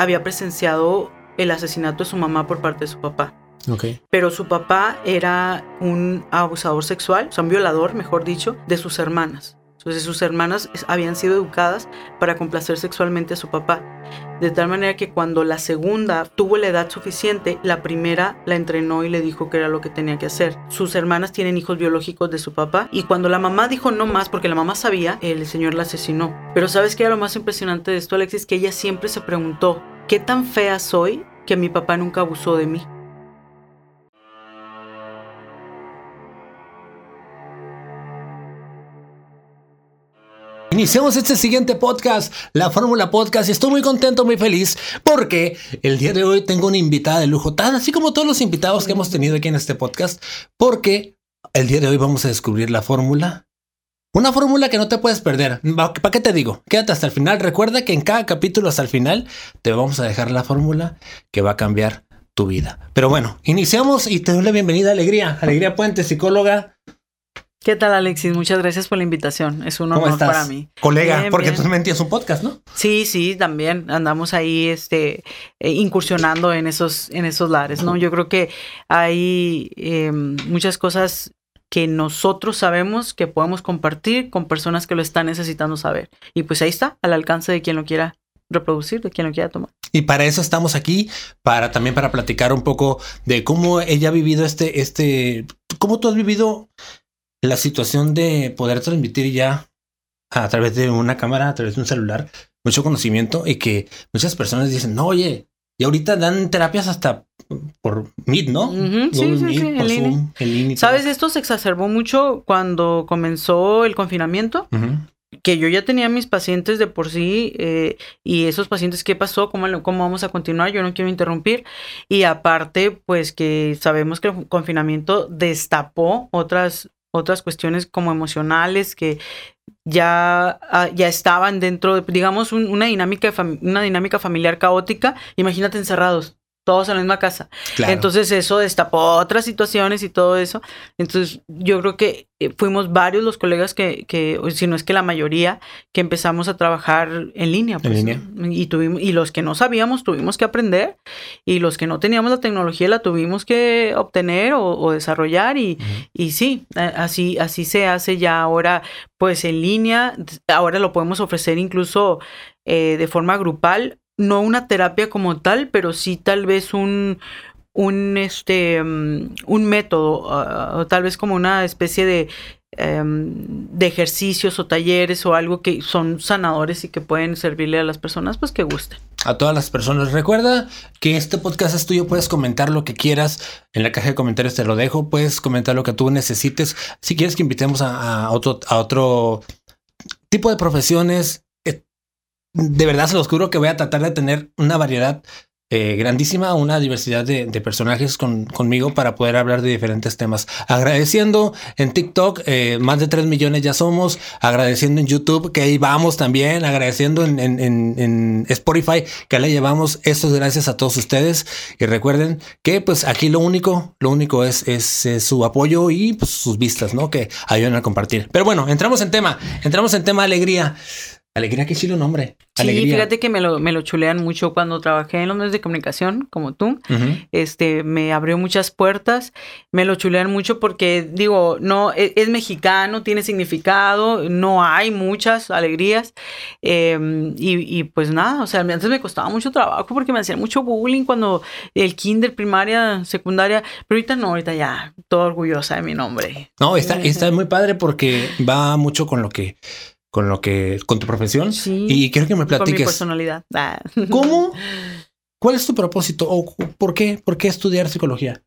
había presenciado el asesinato de su mamá por parte de su papá. Ok. Pero su papá era un abusador sexual, o sea, un violador, mejor dicho, de sus hermanas. Entonces sus hermanas habían sido educadas para complacer sexualmente a su papá. De tal manera que cuando la segunda tuvo la edad suficiente, la primera la entrenó y le dijo que era lo que tenía que hacer. Sus hermanas tienen hijos biológicos de su papá y cuando la mamá dijo no más, porque la mamá sabía, el señor la asesinó. Pero ¿sabes qué era lo más impresionante de esto, Alexis? Que ella siempre se preguntó, ¿qué tan fea soy que mi papá nunca abusó de mí? Iniciamos este siguiente podcast, la Fórmula Podcast, y estoy muy contento, muy feliz, porque el día de hoy tengo una invitada de lujo, tan así como todos los invitados que hemos tenido aquí en este podcast, porque el día de hoy vamos a descubrir la fórmula. Una fórmula que no te puedes perder. ¿Para qué te digo? Quédate hasta el final. Recuerda que en cada capítulo hasta el final te vamos a dejar la fórmula que va a cambiar tu vida. Pero bueno, iniciamos y te doy la bienvenida, Alegría. Alegría Puente, psicóloga. ¿Qué tal, Alexis? Muchas gracias por la invitación. Es un ¿Cómo honor estás? para mí. Colega, Bien, porque bien. tú también tienes un podcast, ¿no? Sí, sí, también andamos ahí este, eh, incursionando en esos, en esos lares, ¿no? Yo creo que hay eh, muchas cosas que nosotros sabemos que podemos compartir con personas que lo están necesitando saber. Y pues ahí está, al alcance de quien lo quiera reproducir, de quien lo quiera tomar. Y para eso estamos aquí, para también para platicar un poco de cómo ella ha vivido este, este, cómo tú has vivido la situación de poder transmitir ya a través de una cámara, a través de un celular, mucho conocimiento y que muchas personas dicen, no, oye, y ahorita dan terapias hasta por Meet, ¿no? Sí, sí, Meet, sí, por. Zoom, y ¿Sabes? Esto se exacerbó mucho cuando comenzó el confinamiento. Que yo ya tenía mis pacientes de por sí eh, y esos pacientes, ¿qué pasó? ¿Cómo, ¿Cómo vamos a continuar? Yo no quiero interrumpir. Y aparte, pues que sabemos que el confinamiento destapó otras, otras cuestiones como emocionales que ya, ah, ya estaban dentro de, digamos, un- una, dinámica, una dinámica familiar caótica. Imagínate encerrados. Todos en la misma casa. Claro. Entonces eso destapó otras situaciones y todo eso. Entonces yo creo que eh, fuimos varios los colegas que, que, si no es que la mayoría, que empezamos a trabajar en línea. pues, línea. Y, tuvimos, y los que no sabíamos tuvimos que aprender y los que no teníamos la tecnología la tuvimos que obtener o, o desarrollar y, y sí, así, así se hace ya ahora pues en línea. Ahora lo podemos ofrecer incluso eh, de forma grupal, no una terapia como tal, pero sí tal vez un, un, este, mm, un método, ah, o tal vez como una especie de, em, de ejercicios o talleres o algo que son sanadores y que pueden servirle a las personas pues que gusten. a todas las personas. Recuerda que este podcast es tuyo, puedes comentar lo que quieras. En la caja de comentarios te lo dejo, puedes comentar lo que tú necesites. Si quieres que invitemos a, otro, a otro tipo de profesiones, de verdad se los juro que voy a tratar de tener una variedad eh, grandísima, una diversidad de, personajes con, conmigo para poder hablar de diferentes temas. Agradeciendo en TikTok, eh, más de 3 millones ya somos, agradeciendo en YouTube, que ahí vamos también, agradeciendo en, en- en- Spotify, que le llevamos. Esto es gracias a todos ustedes. Y recuerden que pues aquí lo único, lo único es, es, su apoyo y pues, sus vistas, ¿no? Que ayudan a compartir. Pero bueno, entramos en tema, entramos en tema alegría. Alegría, qué chilo nombre. Sí, fíjate que me lo, me lo chulean mucho cuando trabajé en los medios de comunicación, como tú. Este, me abrió muchas puertas, me lo chulean mucho porque digo, no, e- es, mexicano, tiene significado, no hay muchas alegrías eh, y, y, pues nada, o sea, antes me costaba mucho trabajo porque me hacían mucho bullying cuando el kinder, primaria, secundaria, pero ahorita no, ahorita ya, todo orgullosa de mi nombre. No, está, está muy padre porque va mucho con lo que, con lo que, con tu profesión. Sí, Y quiero que me Con mi platiques. personalidad. Ah. ¿Cómo? ¿Cuál es tu propósito? ¿O por qué? ¿Por qué estudiar psicología?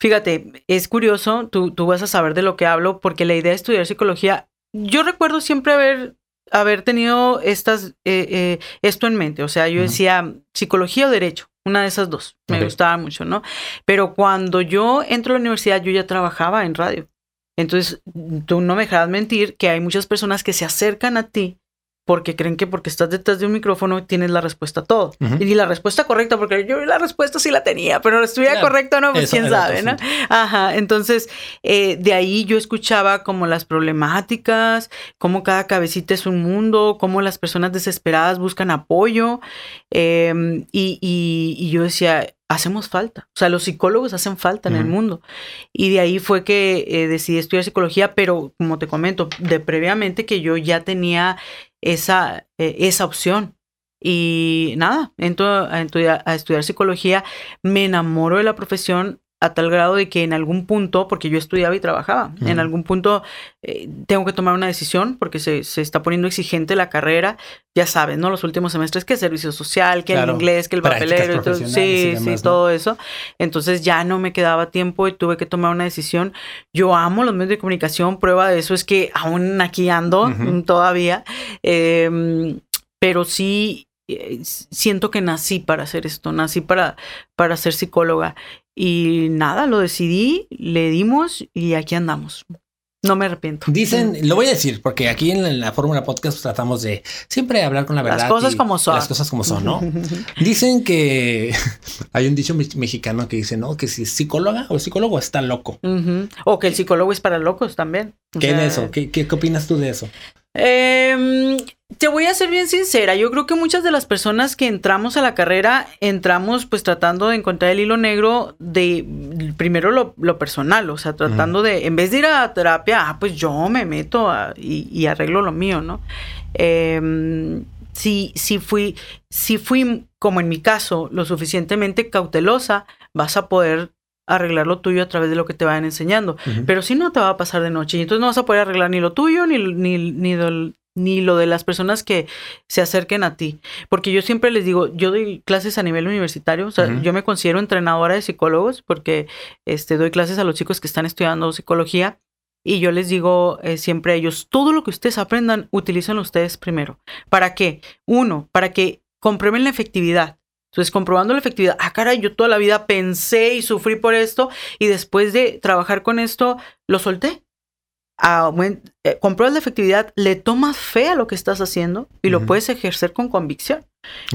Fíjate, es curioso, tú, tú vas a saber de lo que hablo, porque la idea de estudiar psicología, yo recuerdo siempre haber, haber tenido estas, eh, eh, esto en mente. O sea, yo decía psicología o derecho, una de esas dos. Me gustaba mucho, ¿no? Pero cuando yo entro a la universidad, yo ya trabajaba en radio. Entonces, tú no me dejarás mentir que hay muchas personas que se acercan a ti porque creen que porque estás detrás de un micrófono tienes la respuesta a todo. Y la respuesta correcta, porque yo la respuesta sí la tenía, pero estuviera correcta o no, pues quién sabe, ¿no? Ajá, entonces eh, de ahí yo escuchaba como las problemáticas, cómo cada cabecita es un mundo, cómo las personas desesperadas buscan apoyo. Em, y, y yo decía, hacemos falta. O sea, los psicólogos hacen falta en el mundo. Y de ahí fue que eh, decidí estudiar psicología, pero como te comento, de previamente que yo ya tenía esa, eh, esa opción. Y nada, entro a, a estudiar psicología, me enamoro de la profesión a tal grado de que en algún punto, porque yo estudiaba y trabajaba, en algún punto eh, tengo que tomar una decisión porque se, se, está poniendo exigente la carrera, ya sabes, ¿no? Los últimos semestres, que el servicio social, que el inglés, que el papelero, sí, sí, todo eso. Entonces ya no me quedaba tiempo y tuve que tomar una decisión. Yo amo los medios de comunicación, prueba de eso es que aún aquí ando todavía, em, pero sí siento que nací para hacer esto, nací para, para ser psicóloga. Y nada, lo decidí, le dimos y aquí andamos. No me arrepiento. Dicen, lo voy a decir, porque aquí en la, Fórmula Podcast tratamos de siempre hablar con la verdad. Las cosas como son. Las cosas como son, ¿no? Dicen que hay un dicho mexicano que dice, ¿no? Que si es psicóloga o psicólogo está loco. O que el psicólogo es para locos también. ¿Qué es eso? ¿Qué, ¿Qué, opinas tú de eso? Eh, te voy a ser bien sincera, yo creo que muchas de las personas que entramos a la carrera entramos pues tratando de encontrar el hilo negro de primero lo, personal, o sea, tratando de, en vez de ir a terapia, ah, pues yo me meto y, arreglo lo mío, ¿no? Eh, si, si, fui, si fui, como en mi caso, lo suficientemente cautelosa, vas a poder arreglar lo tuyo a través de lo que te vayan enseñando. Pero si no, te va a pasar de noche y entonces no vas a poder arreglar ni lo tuyo ni, ni, ni, ni lo de las personas que se acerquen a ti. Porque yo siempre les digo, yo doy clases a nivel universitario, o sea, yo me considero entrenadora de psicólogos porque este, doy clases a los chicos que están estudiando psicología y yo les digo eh, siempre a ellos, todo lo que ustedes aprendan, utilicen ustedes primero. ¿Para qué? Uno, para que comprueben la efectividad. Entonces, comprobando la efectividad, ah, cara, yo toda la vida pensé y sufrí por esto y después de trabajar con esto, lo solté eh, compruebas la efectividad, le tomas fe a lo que estás haciendo y lo puedes ejercer con convicción.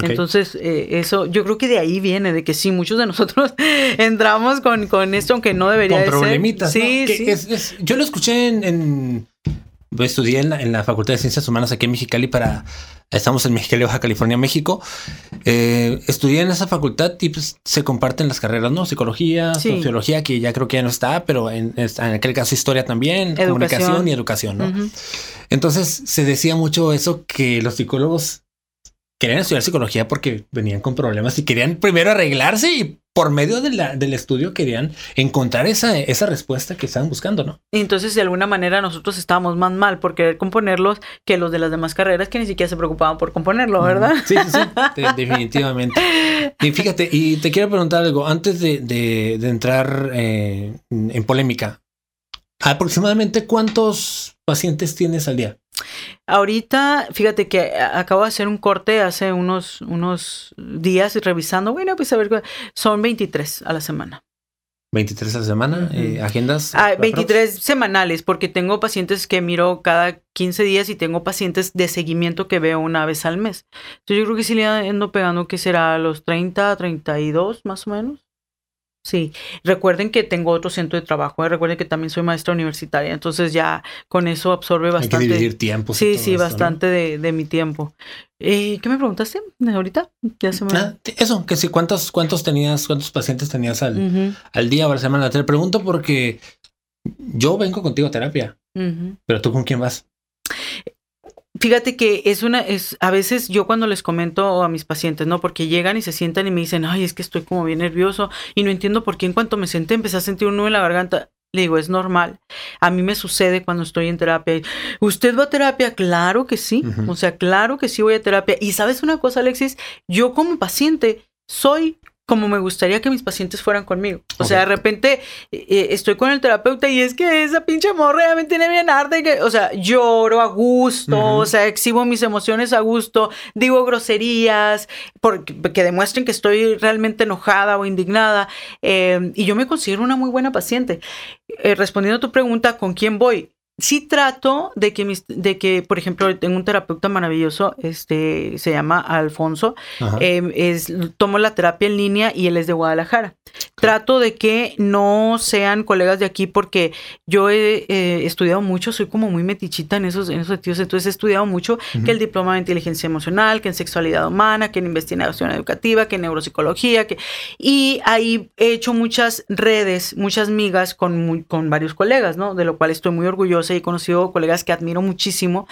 Entonces, eh, eso, yo creo que de ahí viene, de que sí, muchos de nosotros entramos con, con esto, aunque no debería con de problemitas, Sí, sí. yo lo escuché en, estudié en la, en la, Facultad de Ciencias Humanas aquí en Mexicali para, estamos en Mexicali, Baja California, México. Eh, estudié en esa facultad y pues, se comparten las carreras, ¿no? Psicología, sociología, que ya creo que ya no está, pero en, en aquel caso historia también, comunicación y educación, ¿no? Entonces se decía mucho eso que los psicólogos querían estudiar psicología porque venían con problemas y querían primero arreglarse y por medio de la, del estudio querían encontrar esa, esa respuesta que estaban buscando, ¿no? Y entonces de alguna manera nosotros estábamos más mal por querer componerlos que los de las demás carreras que ni siquiera se preocupaban por componerlo, ¿verdad? Sí, sí, sí, definitivamente. Y fíjate, y te quiero preguntar algo, antes de, de, entrar eh, en polémica, aproximadamente cuántos pacientes tienes al día? Ahorita, fíjate que acabo de hacer un corte hace unos, unos días revisando, bueno, pues a ver, son 23 a la semana. 23 a la semana, eh, agendas. Ah, 23 semanales, porque tengo pacientes que miro cada 15 días y tengo pacientes de seguimiento que veo una vez al mes. Entonces yo creo que sí le ando pegando que será los 30, 32 más o menos. Sí, recuerden que tengo otro centro de trabajo, ¿eh? recuerden que también soy maestra universitaria, entonces ya con eso absorbe bastante. Hay que dividir tiempo. Sí, sí, bastante de, de, mi tiempo. Eh, ¿Qué me preguntaste ahorita? Ya se me... Ah, eso, que si cuántos, cuántos tenías, cuántos pacientes tenías al, al día o a la semana. Te pregunto porque yo vengo contigo a terapia, pero tú con quién vas? Fíjate que es una, es, a veces yo cuando les comento a mis pacientes, ¿no? Porque llegan y se sientan y me dicen, ay, es que estoy como bien nervioso y no entiendo por qué en cuanto me senté empecé a sentir un nudo en la garganta. Le digo, es normal. A mí me sucede cuando estoy en terapia. ¿Usted va a terapia? Claro que sí. O sea, claro que sí voy a terapia. Y sabes una cosa, Alexis, yo como paciente soy como me gustaría que mis pacientes fueran conmigo. O sea, de repente eh, eh, estoy con el terapeuta y es que esa pinche morra ya me tiene bien arde. Que, o sea, lloro a gusto, o sea, exhibo mis emociones a gusto, digo groserías, porque, que demuestren que estoy realmente enojada o indignada. Eh, y yo me considero una muy buena paciente. respondiendo a tu pregunta, ¿con quién voy? Sí trato de que, mis, de que, por ejemplo, tengo un terapeuta maravilloso, este, se llama Alfonso, eh, es, tomo la terapia en línea y él es de Guadalajara. Trato de que no sean colegas de aquí porque yo he estudiado mucho, soy como muy metichita en esos, en esos sentidos, entonces he estudiado mucho que el diploma de inteligencia emocional, que en sexualidad humana, que en investigación educativa, que en neuropsicología, que... y ahí he hecho muchas redes, muchas migas con, con varios colegas, ¿no? De lo cual estoy muy orgullosa y he conocido colegas que admiro muchísimo.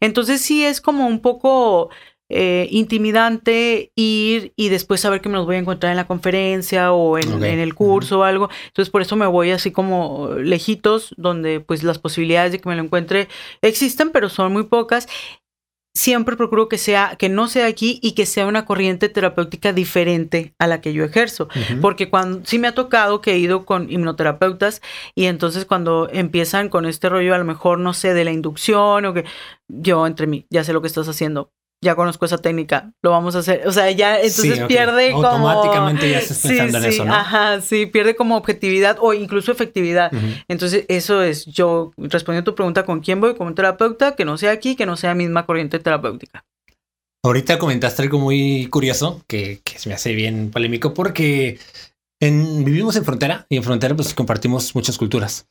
Entonces sí es como un poco eh, intimidante ir y después saber que me los voy a encontrar en la conferencia o en, el curso o algo. Entonces por eso me voy así como lejitos, donde pues las posibilidades de que me lo encuentre existen, pero son muy pocas. Siempre procuro que sea, que no sea aquí y que sea una corriente terapéutica diferente a la que yo ejerzo. Porque cuando sí me ha tocado que he ido con hipnoterapeutas y entonces cuando empiezan con este rollo, a lo mejor no sé, de la inducción o que yo entre mí, ya sé lo que estás haciendo, ya conozco esa técnica, lo vamos a hacer. O sea, ya entonces pierde como. Automáticamente ya estás pensando en eso, ¿no? Ajá, sí, pierde como objetividad o incluso efectividad. Entonces, eso es, yo respondiendo a tu pregunta, ¿con quién voy? Como un terapeuta, que no sea aquí, que no sea misma corriente terapéutica. Ahorita comentaste algo muy curioso que, que se me hace bien polémico porque en, vivimos en frontera y en frontera pues compartimos muchas culturas.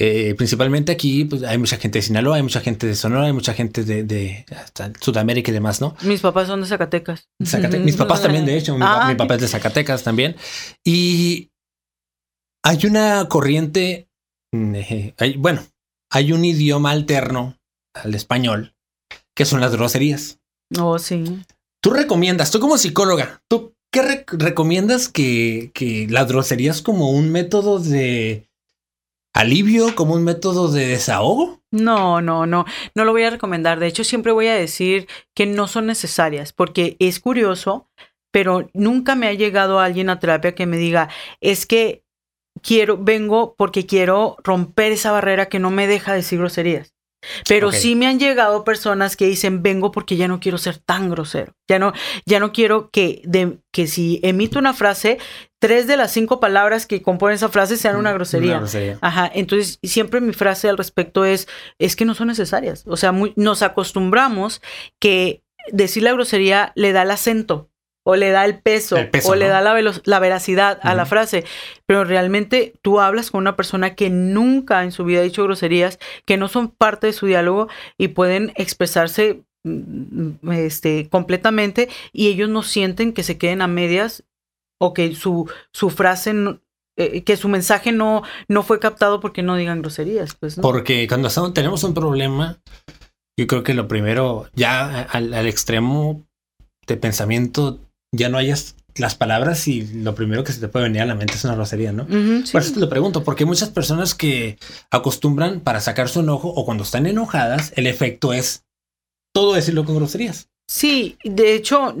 Eh, principalmente aquí pues, hay mucha gente de Sinaloa, hay mucha gente de Sonora, hay mucha gente de, Sudamérica y demás, ¿no? Mis papás son de Zacatecas. Mis papás también, de hecho. Mi, ah, papá es de Zacatecas también. Y hay una corriente, mm, bueno, hay un idioma alterno al español que son las groserías. Oh, sí. Tú recomiendas, tú como psicóloga, ¿tú qué recomiendas que, que las groserías como un método de alivio, como un método de desahogo? No, no, no, no lo voy a recomendar. De hecho, siempre voy a decir que no son necesarias, porque es curioso, pero nunca me ha llegado alguien a terapia que me diga, es que quiero, vengo porque quiero romper esa barrera que no me deja decir groserías. Pero sí me han llegado personas que dicen, vengo porque ya no quiero ser tan grosero. Ya no, ya no quiero que, de, que si emito una frase, tres de las cinco palabras que componen esa frase sean una grosería. Ajá. Entonces, siempre mi frase al respecto es, es que no son necesarias. O sea, nos acostumbramos que decir la grosería le da el acento o le da el peso, o le da la, la veracidad a la frase. Pero realmente tú hablas con una persona que nunca en su vida ha dicho groserías, que no son parte de su diálogo y pueden expresarse mm, este, completamente y ellos no sienten que se queden a medias o que su, su frase eh, que su mensaje no, no fue captado porque no digan groserías. Pues, Porque cuando tenemos un problema, yo creo que lo primero, ya al, al extremo de pensamiento, ya no hayas las palabras y lo primero que se te puede venir a la mente es una grosería, ¿no? Por eso te lo pregunto, porque hay muchas personas que acostumbran para sacar su enojo o cuando están enojadas, el efecto es todo decirlo con groserías. Sí, de hecho,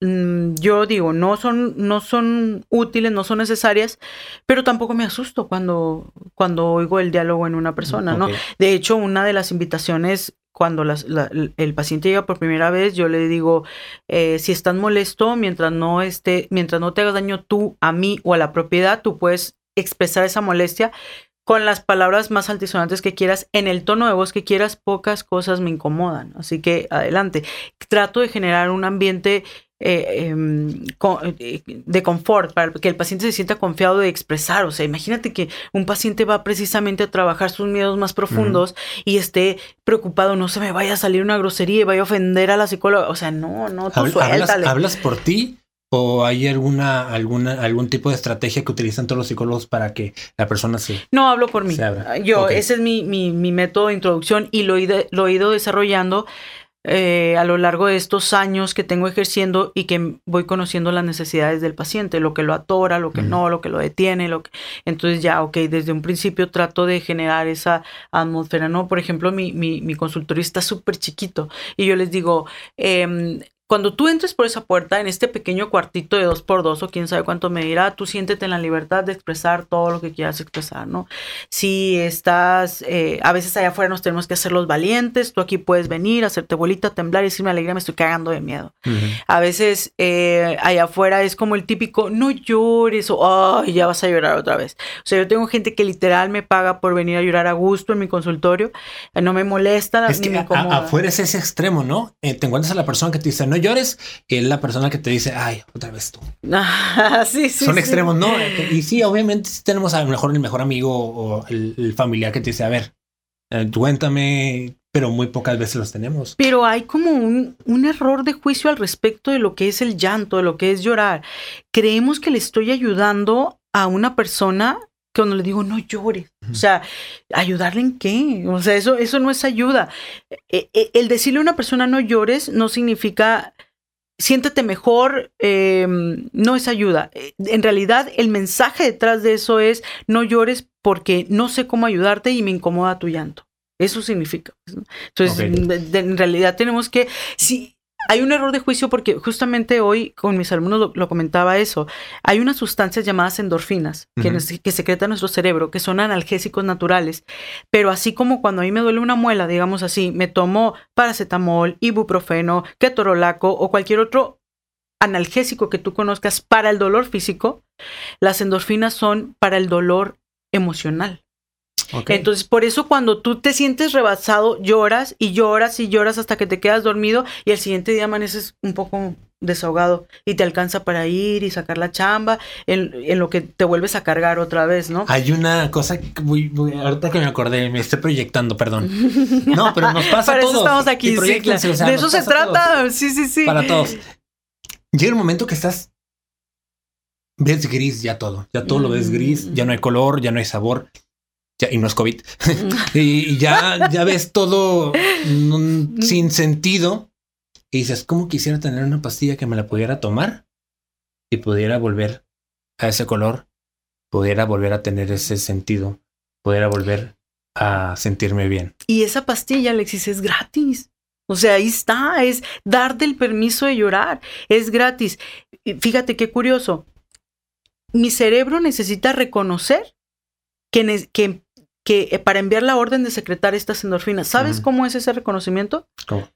yo digo, no son, no son útiles, no son necesarias, pero tampoco me asusto cuando, cuando oigo el diálogo en una persona, ¿no? De hecho, una de las invitaciones cuando el paciente llega por primera vez, yo le digo, eh, si estás molesto, mientras no esté, mientras no te hagas daño tú a mí o a la propiedad, tú puedes expresar esa molestia con las palabras más altisonantes que quieras, en el tono de voz que quieras, pocas cosas me incomodan. Así que adelante. Trato de generar un ambiente eh, em, eh, de confort, para que el paciente se sienta confiado de expresar. O sea, imagínate que un paciente va precisamente a trabajar sus miedos más profundos y esté preocupado, no se me vaya a salir una grosería y vaya a ofender a la psicóloga. O sea, no, no, tú suéltale. ¿Hablas por ti? ¿O hay alguna, alguna, algún tipo de estrategia que utilizan todos los psicólogos para que la persona se... No, hablo por mí. Yo, ese es mi, mi, mi, método de introducción y lo, lo he ido desarrollando eh, a lo largo de estos años que tengo ejerciendo y que voy conociendo las necesidades del paciente, lo que lo atora, lo que no, lo que lo detiene, lo que... Entonces ya, ok, desde un principio trato de generar esa atmósfera, ¿no? Por ejemplo, mi, mi, mi consultorio está súper chiquito y yo les digo, eh, cuando tú entres por esa puerta, en este pequeño cuartito de dos por dos o quién sabe cuánto me dirá, tú siéntete en la libertad de expresar todo lo que quieras expresar, ¿no? Si estás, eh, a veces allá afuera nos tenemos que hacer los valientes, tú aquí puedes venir, hacerte bolita, temblar y decirme alegría, me estoy cagando de miedo. A veces eh, allá afuera es como el típico, no llores o, ay, ya vas a llorar otra vez. O sea, yo tengo gente que literal me paga por venir a llorar a gusto en mi consultorio, eh, no me molesta, es que me afuera es ese extremo, ¿no? te encuentras a la persona que te dice, no llores, es la persona que te dice, ay, otra vez tú. sí, sí. Son extremos, ¿no? Y sí, obviamente tenemos a lo mejor el mejor amigo o el, familiar que te dice, a ver, eh, cuéntame, pero muy pocas veces los tenemos. Pero hay como un, un, error de juicio al respecto de lo que es el llanto, de lo que es llorar. Creemos que le estoy ayudando a una persona que cuando le digo no llores, o sea, ayudarle en qué, o sea, eso, eso no es ayuda. E, e, el decirle a una persona no llores no significa siéntete mejor, em, no es ayuda. En realidad, el mensaje detrás de eso es no llores porque no sé cómo ayudarte y me incomoda tu llanto. Eso significa. Entonces, en realidad tenemos que, si hay un error de juicio porque justamente hoy con mis alumnos lo, comentaba eso. Hay unas sustancias llamadas endorfinas que, que secreta nuestro cerebro, que son analgésicos naturales. Pero así como cuando a mí me duele una muela, digamos así, me tomo paracetamol, ibuprofeno, ketorolaco o cualquier otro analgésico que tú conozcas para el dolor físico, las endorfinas son para el dolor emocional. Entonces, por eso cuando tú te sientes rebasado, lloras y lloras y lloras hasta que te quedas dormido y el siguiente día amaneces un poco desahogado y te alcanza para ir y sacar la chamba en, lo que te vuelves a cargar otra vez, ¿no? Hay una cosa muy, ahorita que me acordé, me estoy proyectando, perdón. No, pero nos pasa a todos. Eso estamos aquí, sí, De eso se trata, sí, sí, sí. Para todos. Llega un momento que estás ves gris ya todo, ya todo lo ves gris, ya no hay color, ya no hay sabor y no es COVID, y ya, ya ves todo sin sentido y dices, ¿cómo quisiera tener una pastilla que me la pudiera tomar y pudiera volver a ese color, pudiera volver a tener ese sentido, pudiera volver a sentirme bien? Y esa pastilla, Alexis, es gratis. O sea, ahí está, es darte el permiso de llorar, es gratis. Fíjate qué curioso. Mi cerebro necesita reconocer que, que que eh, para enviar la orden de secretar estas endorfinas. ¿Sabes cómo es ese reconocimiento? ¿Cómo?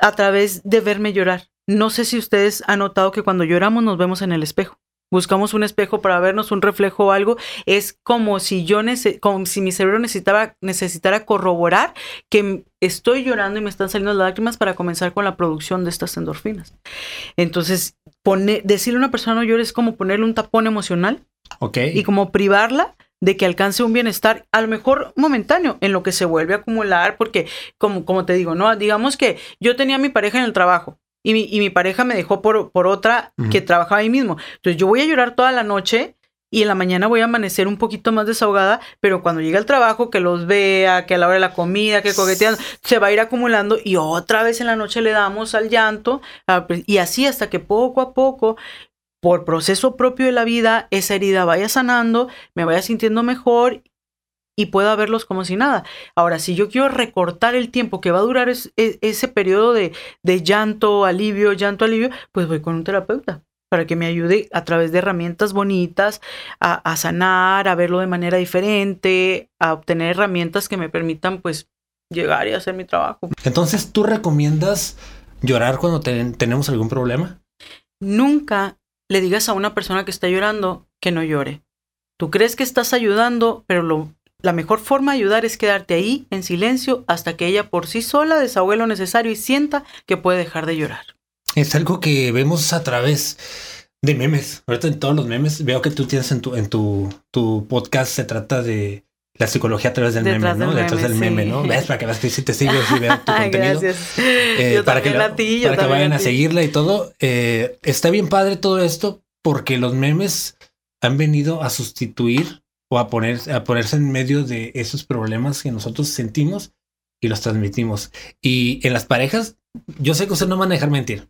A través de verme llorar. No sé si ustedes han notado que cuando lloramos nos vemos en el espejo. Buscamos un espejo para vernos un reflejo o algo. Es como si yo como si mi cerebro necesitaba, necesitara corroborar que estoy llorando y me están saliendo lágrimas para comenzar con la producción de estas endorfinas. Entonces, decirle a una persona no llores es como ponerle un tapón emocional. Ok. Y como privarla de que alcance un bienestar, a lo mejor momentáneo, en lo que se vuelve a acumular, porque como, como te digo, ¿no? Digamos que yo tenía a mi pareja en el trabajo y mi, y mi pareja me dejó por, por otra que trabajaba ahí mismo. Entonces yo voy a llorar toda la noche y en la mañana voy a amanecer un poquito más desahogada, pero cuando llegue al trabajo, que los vea, que a la hora de la comida, que coquetean, se va a ir acumulando y otra vez en la noche le damos al llanto ah, pues, y así hasta que poco a poco por proceso propio de la vida, esa herida vaya sanando, me vaya sintiendo mejor y pueda verlos como si nada. Ahora, si yo quiero recortar el tiempo que va a durar e, ese periodo de, llanto, alivio, llanto, alivio, pues voy con un terapeuta para que me ayude a través de herramientas bonitas a, a, sanar, a verlo de manera diferente, a obtener herramientas que me permitan pues llegar y hacer mi trabajo. Entonces, ¿tú recomiendas llorar cuando tenemos algún problema? Nunca le digas a una persona que está llorando que no llore. Tú crees que estás ayudando, pero la mejor forma de ayudar es quedarte ahí en silencio hasta que ella por sí sola desahogue lo necesario y sienta que puede dejar de llorar. Es algo que vemos a través de memes. Ahorita en todos los memes veo que tú tienes en tu, en tu, tu podcast se trata de la psicología a través del meme, ¿no? Detrás del meme, ¿no? ¿Ves? Para que veas que te sigo y veo tu contenido. Gracias. Eh, para que, para que vayan a, seguirla y todo. Eh, está bien padre todo esto porque los memes han venido a sustituir o a, poner, a ponerse en medio de esos problemas que nosotros sentimos y los transmitimos. Y en las parejas, yo sé que usted no van a dejar mentir.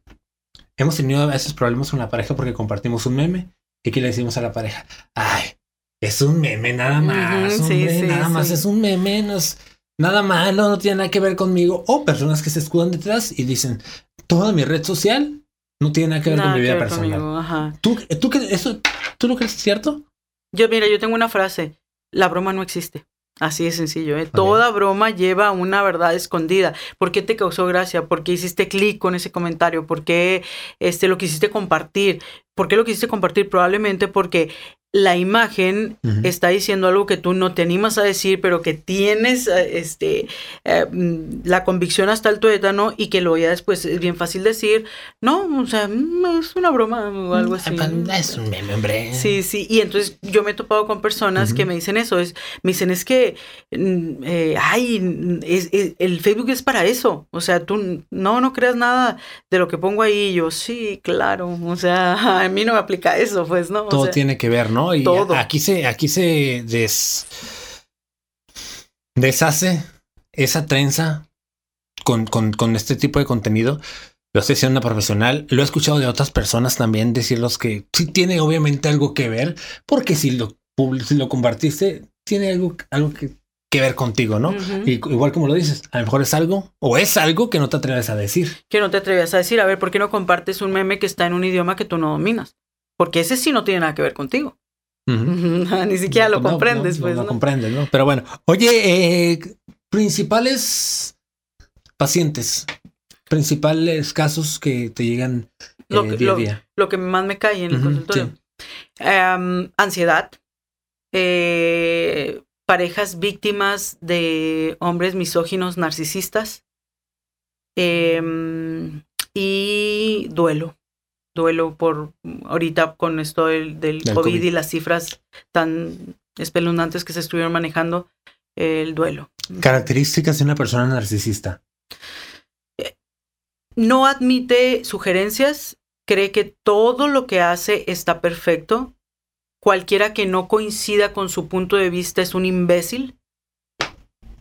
Hemos tenido esos problemas con la pareja porque compartimos un meme y aquí le decimos a la pareja, ay, es un meme nada más, nada más es un meme, no es nada malo, no tiene nada que ver conmigo. O personas que se escudan detrás y dicen, toda mi red social no tiene nada que ver Nada con mi vida personal. conmigo, ajá. ¿Tú, tú, eso, ¿Tú lo crees cierto? Yo, mira, yo tengo una frase. La broma no existe. Así de sencillo, ¿eh? Toda broma lleva una verdad escondida. ¿Por qué te causó gracia? ¿Por qué hiciste clic con ese comentario? ¿Por qué este, lo quisiste compartir? ¿Por qué lo quisiste compartir? Probablemente porque la imagen está diciendo algo que tú no te animas a decir, pero que tienes eh, este, eh, mm, la convicción hasta el tuétano y que lo ya después es bien fácil decir, no, o sea, mm, es una broma o algo así. Es un meme, hombre. Sí, sí, y entonces yo me he topado con personas que me dicen eso, es, me dicen es que, mm, eh, ay, mm, es- es- el Facebook es para eso, o sea, tú no, no creas nada de lo que pongo ahí, Y yo sí, claro, o sea, a mí no me aplica eso, pues, ¿no? O Todo sea, tiene que ver, ¿no? Y todo. aquí se, aquí se des, deshace esa trenza con, con, con este tipo de contenido. Lo estoy diciendo una profesional. Lo he escuchado de otras personas también decirlos que sí tiene obviamente algo que ver, porque si lo, si lo compartiste, tiene algo, algo que, que ver contigo, ¿no? Y igual como lo dices, a lo mejor es algo o es algo que no te atreves a decir. que no te atrevías a decir, a ver, ¿por qué no compartes un meme que está en un idioma que tú no dominas? Porque ese sí no tiene nada que ver contigo. Ni siquiera lo No, comprendes, no, pues, no ¿no? comprendes, ¿no? Pero bueno, oye, eh, principales pacientes, principales casos que te llegan eh, Lo que- día lo- a día. lo que más me cae en el consultorio. Em, ansiedad. eh, parejas víctimas de hombres misóginos narcisistas. em, y duelo. Duelo por ahorita con esto del, del Del COVID, COVID. y las cifras tan espeluznantes que se estuvieron manejando. El duelo. Características de una persona narcisista. no admite sugerencias, cree que todo lo que hace está perfecto. Cualquiera que no coincida con su punto de vista es un imbécil.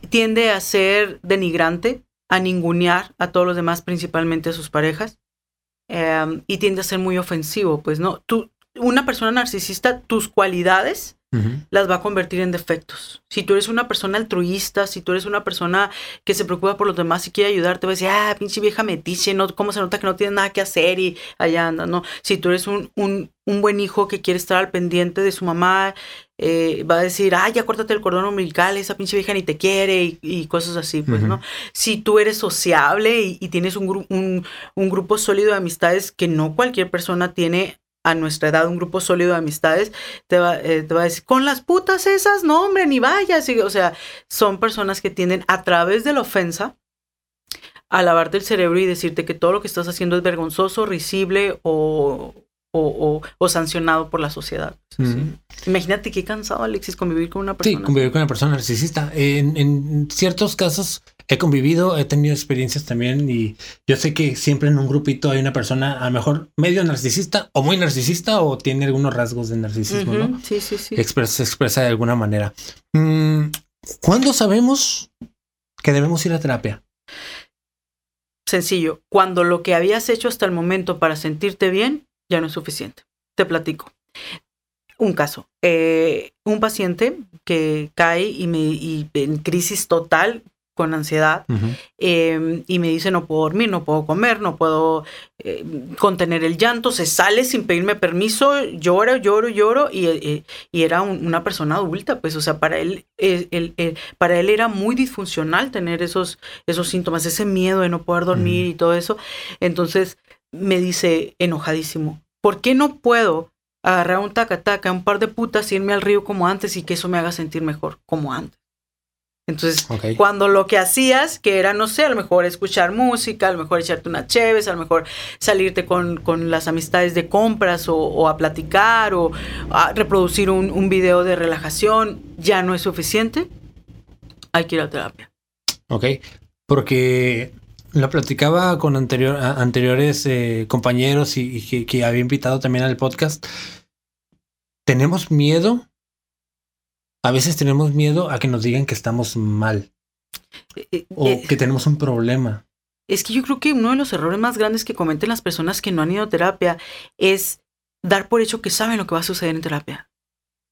Tiende a ser denigrante, a ningunear a todos los demás, principalmente a sus parejas. Em, y tiende a ser muy ofensivo, pues no. Tú, una persona narcisista, tus cualidades las va a convertir en defectos. Si tú eres una persona altruista, si tú eres una persona que se preocupa por los demás y quiere ayudar, te va a decir, ah, pinche vieja metiche, ¿no? ¿cómo se nota que no tiene nada que hacer y allá anda, ¿no? Si tú eres un, un, un buen hijo que quiere estar al pendiente de su mamá, eh, va a decir, ah, ya córtate el cordón umbilical, esa pinche vieja ni te quiere y, y cosas así, pues. ¿no? Si tú eres sociable y, y tienes un, gru- un, un grupo sólido de amistades que no cualquier persona tiene a nuestra edad, un grupo sólido de amistades, te va, eh, te va a decir, con las putas esas, no, hombre, ni vayas. Y, o sea, son personas que tienden a través de la ofensa a lavarte el cerebro y decirte que todo lo que estás haciendo es vergonzoso, risible o, o, o- o sancionado por la sociedad. Sí. Imagínate qué cansado, Alexis, convivir con una Sí, persona. convivir con una persona narcisista. En, en ciertos casos he convivido, he tenido experiencias también y yo sé que siempre en un grupito hay una persona a lo mejor medio narcisista o muy narcisista o tiene algunos rasgos de narcisismo, ¿no? Sí, sí, sí. Expres- se expresa de alguna manera. Mm, ¿Cuándo sabemos que debemos ir a terapia? Sencillo. Cuando lo que habías hecho hasta el momento para sentirte bien ya no es suficiente. Te platico. Un caso. eh, un paciente que cae y me y en crisis total con ansiedad eh, y me dice no puedo dormir, no puedo comer, no puedo eh, contener el llanto, se sale sin pedirme permiso, lloro, lloro, lloro y, eh, y era un- una persona adulta, pues o sea, para él, él, para él era muy disfuncional tener esos, esos síntomas, ese miedo de no poder dormir y todo eso. Entonces me dice enojadísimo, ¿por qué no puedo agarrar un taca-taca, un par de putas y irme al río como antes y que eso me haga sentir mejor como antes? Entonces, Ok. cuando lo que hacías, que era, no sé, a lo mejor escuchar música, a lo mejor echarte una cheves, a lo mejor salirte con, con las amistades de compras o, o a platicar o a reproducir un, un video de relajación, ya no es suficiente, hay que ir a terapia. Ok. Porque lo platicaba con anterior, anteriores eh, compañeros y, y que, que había invitado también al podcast. Tenemos miedo. A veces tenemos miedo a que nos digan que estamos mal Eh, eh, o eh, que tenemos un problema. Es que yo creo que uno de los errores más grandes que cometen las personas que no han ido a terapia es dar por hecho que saben lo que va a suceder en terapia.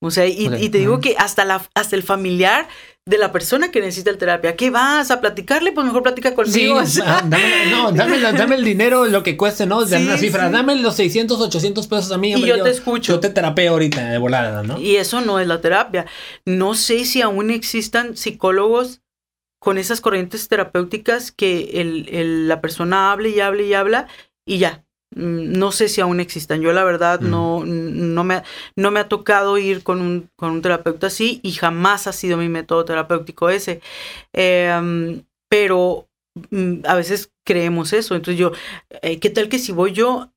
O sea, y, y te digo que hasta, la, hasta el familiar de la persona que necesita el terapia. ¿Qué vas a platicarle? Pues mejor platica conmigo. Sí, ah, dame, no, dame, dame, el dinero, lo que cueste, ¿no? De una cifra. Dame los 600, 800 pesos a mí. y yo, te escucho. Yo te terapeo ahorita de volada, ¿no? Y eso no es la terapia. No sé si aún existan psicólogos con esas corrientes terapéuticas que el, la persona hable y hable y habla y ya, no sé si aún existan. Yo la verdad no, no, me, no me ha tocado ir con un, con un terapeuta así y jamás ha sido mi método terapéutico ese. Em, pero mm, a veces creemos eso. Entonces yo, eh, ¿qué tal que si voy yo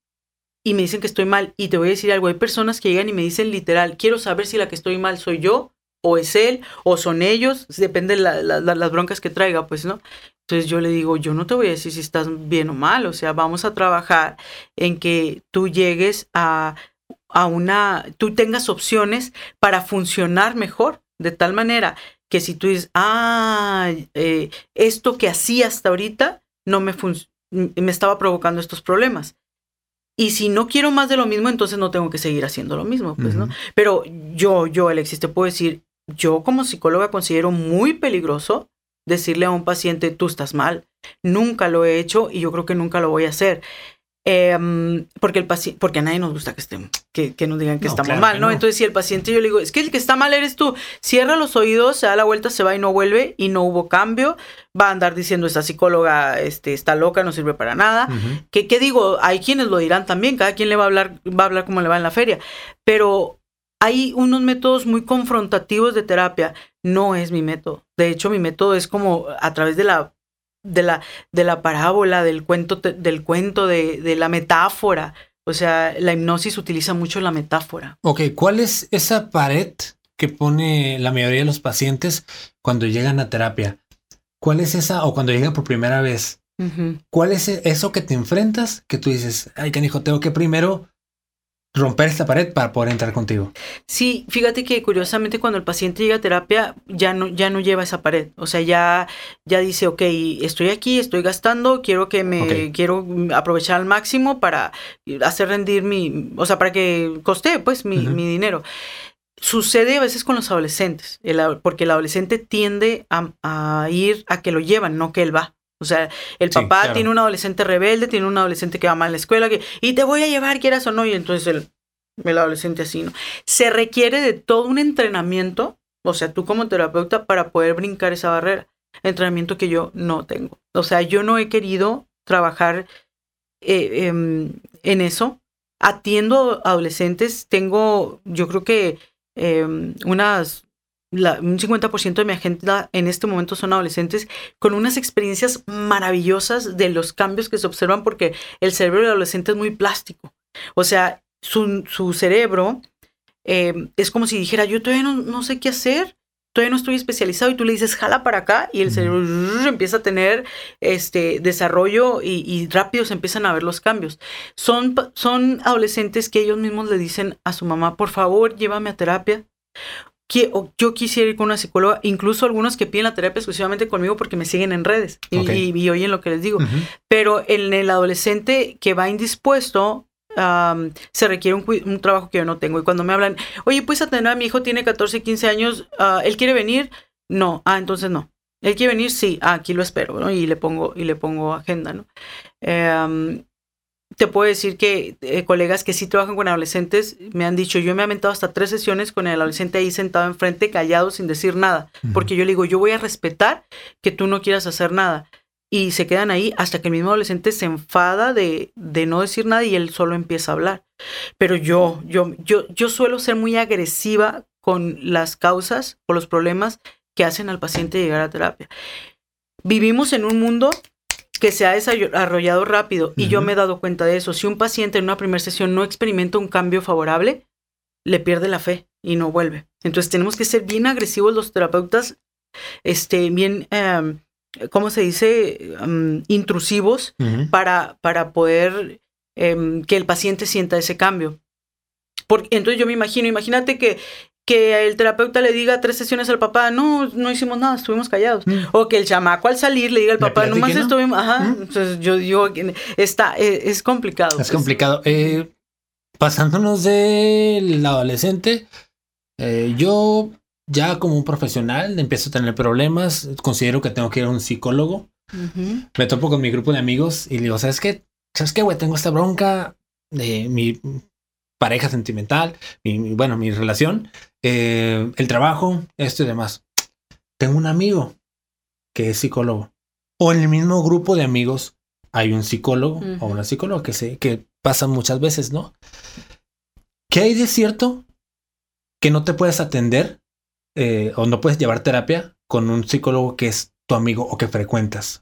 y me dicen que estoy mal? Y te voy a decir algo, hay personas que llegan y me dicen literal, quiero saber si la que estoy mal soy yo o es él o son ellos, depende de las broncas que traiga, pues, ¿no? Entonces yo le digo, yo no te voy a decir si estás bien o mal, o sea, vamos a trabajar en que tú llegues a, a una, tú tengas opciones para funcionar mejor, de tal manera que si tú dices, ah, eh, esto que hacía hasta ahorita no me, me estaba provocando estos problemas. Y si no quiero más de lo mismo, entonces no tengo que seguir haciendo lo mismo, pues, ¿no? Pero yo, yo, Alexis, te puedo decir, yo como psicóloga considero muy peligroso decirle a un paciente, tú estás mal. Nunca lo he hecho y yo creo que nunca lo voy a hacer. Em, porque el paciente, porque a nadie nos gusta que estén, que, que nos digan que estamos mal, ¿no? Entonces, si el paciente yo le digo, es que el que está mal eres tú, cierra los oídos, se da la vuelta, se va y no vuelve, y no hubo cambio, va a andar diciendo esta psicóloga este, está loca, no sirve para nada. que ¿Qué, digo? Hay quienes lo dirán también, cada quien le va a hablar, va a hablar como le va en la feria. Pero hay unos métodos muy confrontativos de terapia. No es mi método. De hecho, mi método es como a través de la, de la, de la parábola, del cuento, del cuento, de, de la metáfora. O sea, la hipnosis utiliza mucho la metáfora. Ok, ¿cuál es esa pared que pone la mayoría de los pacientes cuando llegan a terapia? ¿Cuál es esa o cuando llegan por primera vez? ¿Cuál es eso que te enfrentas que tú dices, ay, canijo, tengo que primero romper esta pared para poder entrar contigo. Sí, fíjate que curiosamente cuando el paciente llega a terapia ya no, ya no lleva esa pared. O sea, ya, ya dice, ok, estoy aquí, estoy gastando, quiero que me, quiero aprovechar al máximo para hacer rendir mi, o sea, para que coste pues mi, mi dinero. Sucede a veces con los adolescentes, porque el adolescente tiende a, ir a que lo llevan, no que él va. O sea, el papá tiene un adolescente rebelde, tiene un adolescente que va mal a la escuela, que, y te voy a llevar, quieras o no, y entonces el, el adolescente así, ¿no? Se requiere de todo un entrenamiento, o sea, tú como terapeuta, para poder brincar esa barrera. Entrenamiento que yo no tengo. O sea, yo no he querido trabajar eh, em, en eso. Atiendo adolescentes, tengo, yo creo que em, unas un 50% de mi agenda en este momento son adolescentes con unas experiencias maravillosas de los cambios que se observan porque el cerebro del adolescente es muy plástico. O sea, su, su cerebro eh, es como si dijera, yo todavía no, sé qué hacer, todavía no estoy especializado y tú le dices, jala para acá y el cerebro empieza a tener este desarrollo y, y, rápido se empiezan a ver los cambios. Son, son adolescentes que ellos mismos le dicen a su mamá, por favor, llévame a terapia yo quisiera ir con una psicóloga, incluso algunos que piden la terapia exclusivamente conmigo porque me siguen en redes y, oyen lo que les digo. Pero en el adolescente que va indispuesto, se requiere un, trabajo que yo no tengo. Y cuando me hablan, oye, pues atender a mi hijo, tiene 14, 15 años, uh, ¿él quiere venir? No, ah, entonces no. ¿Él quiere venir? Sí, ah, aquí lo espero, ¿no? Y le pongo, y le pongo agenda, ¿no? Eh, te puedo decir que eh, colegas que sí trabajan con adolescentes me han dicho, yo me he aventado hasta tres sesiones con el adolescente ahí sentado enfrente, callado, sin decir nada, porque yo le digo, yo voy a respetar que tú no quieras hacer nada. Y se quedan ahí hasta que el mismo adolescente se enfada de, de no decir nada y él solo empieza a hablar. Pero yo, yo, yo, yo suelo ser muy agresiva con las causas o los problemas que hacen al paciente llegar a terapia. Vivimos en un mundo que se ha desarrollado rápido y yo me he dado cuenta de eso. Si un paciente en una primera sesión no experimenta un cambio favorable, le pierde la fe y no vuelve. Entonces tenemos que ser bien agresivos los terapeutas, este, bien, em, ¿cómo se dice? Em, intrusivos para, para poder em, que el paciente sienta ese cambio. Porque, entonces yo me imagino, imagínate que que el terapeuta le diga tres sesiones al papá, no, no hicimos nada, estuvimos callados. Mm. O que el chamaco al salir le diga al papá, nomás estuvimos, ajá. Mm. Entonces yo digo, está, e, es, complicado. Es pues. complicado. Eh, pasándonos del adolescente, Eh, yo ya como un profesional empiezo a tener problemas, considero que tengo que ir a un psicólogo. Me topo con mi grupo de amigos y le digo, ¿sabes qué? ¿Sabes qué, güey? Tengo esta bronca de mi pareja sentimental, mi, bueno, mi relación, eh, el trabajo, esto y demás. Tengo un amigo que es psicólogo. O en el mismo grupo de amigos hay un psicólogo o una psicóloga que, se, que pasa muchas veces, ¿no? ¿Qué hay de cierto que no te puedes atender eh, o no puedes llevar terapia con un psicólogo que es tu amigo o que frecuentas.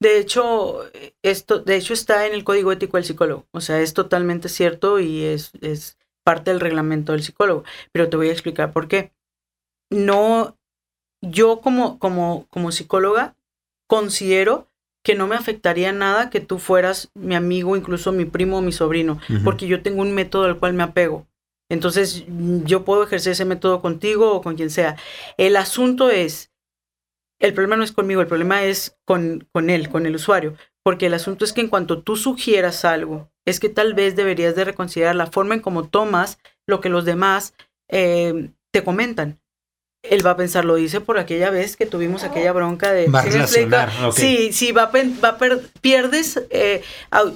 De hecho, esto, de hecho está en el código ético del psicólogo. O sea, es totalmente cierto y es, es parte del reglamento del psicólogo. Pero te voy a explicar por qué. No, yo como, como, como psicóloga considero que no me afectaría nada que tú fueras mi amigo, incluso mi primo o mi sobrino, porque yo tengo un método al cual me apego. Entonces, yo puedo ejercer ese método contigo o con quien sea. El asunto es, el problema no es conmigo, el problema es con, con él, con el usuario, porque el asunto es que en cuanto tú sugieras algo, es que tal vez deberías de reconsiderar la forma en cómo tomas lo que los demás eh, te comentan. Él va a pensar, lo dice por aquella vez que tuvimos aquella bronca de... Va a relacionar, Sí, sí, va a, va pierdes, eh,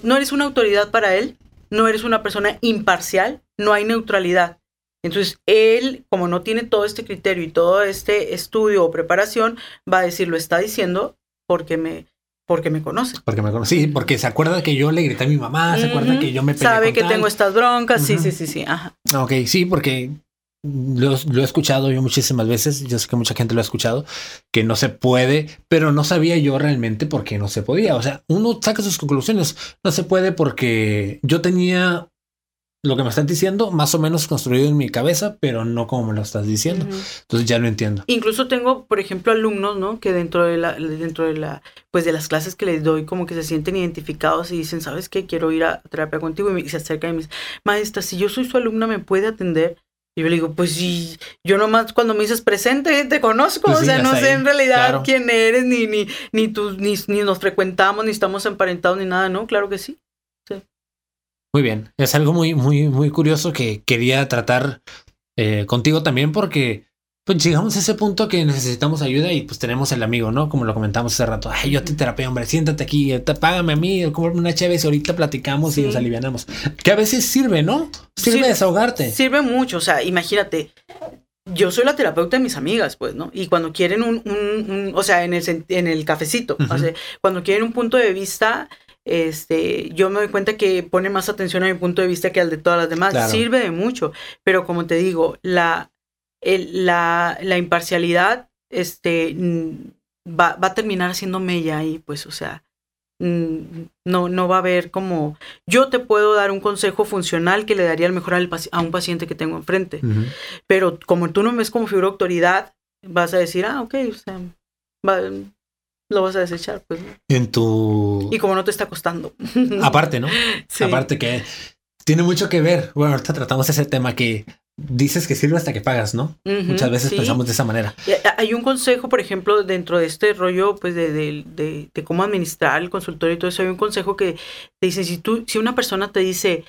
no eres una autoridad para él, no eres una persona imparcial, no hay neutralidad. Entonces, él, como no tiene todo este criterio y todo este estudio o preparación, va a decir, lo está diciendo porque me, porque me conoce. Porque me conoce. Sí, porque se acuerda que yo le grité a mi mamá, se acuerda que yo me peleé Sabe que tengo estas broncas, sí, sí, sí, sí. Ajá. Ok, sí, porque lo, he escuchado yo muchísimas veces, yo sé que mucha gente lo ha escuchado, que no se puede, pero no sabía yo realmente por qué no se podía. O sea, uno saca sus conclusiones, no se puede porque yo tenía lo que me estás diciendo más o menos construido en mi cabeza, pero no como me lo estás diciendo. Entonces ya lo entiendo. Incluso tengo, por ejemplo, alumnos, ¿no? Que dentro de la, dentro de la, pues de las clases que les doy, como que se sienten identificados y dicen, ¿sabes qué? Quiero ir a terapia contigo y, se acercan y me dicen, maestra, si yo soy su alumna, ¿me puede atender? Y yo le digo, pues sí, yo nomás cuando me dices presente te conozco, pues o sea, no sé en realidad quién eres, ni, ni, ni, tú, ni, ni nos frecuentamos, ni estamos emparentados, ni nada, ¿no? Claro que sí. Muy bien, es algo muy, muy, muy curioso que quería tratar eh, contigo también porque pues llegamos a ese punto que necesitamos ayuda y pues tenemos el amigo, ¿no? Como lo comentamos hace rato. Ay, yo te terapia, hombre, siéntate aquí, te, págame a mí, cómprame una chévere ahorita platicamos y nos alivianamos. Que a veces sirve, ¿no? Sirve, desahogarte. Sirve mucho, o sea, imagínate. Yo soy la terapeuta de mis amigas, pues, ¿no? Y cuando quieren un, un, o sea, en el, en el cafecito, o sea, cuando quieren un punto de vista, este, yo me doy cuenta que pone más atención a mi punto de vista que al de todas las demás. Sirve de mucho, pero como te digo, la, la, la, imparcialidad este, va, va, a terminar siendo mella y pues, o sea, no, no va a haber como, yo te puedo dar un consejo funcional que le daría el mejor a un paciente que tengo enfrente, pero como tú no me ves como figura de autoridad, vas a decir, ah, ok, o sea, lo vas a desechar, pues. En tu... Y como no te está costando. Aparte, ¿no? Aparte que tiene mucho que ver. Bueno, ahorita tratamos ese tema que dices que sirve hasta que pagas, ¿no? Muchas veces pensamos de esa manera. Hay un consejo, por ejemplo, dentro de este rollo, pues, de, de, de, cómo administrar el consultorio y todo eso, hay un consejo que te dice, si tú, si una persona te dice,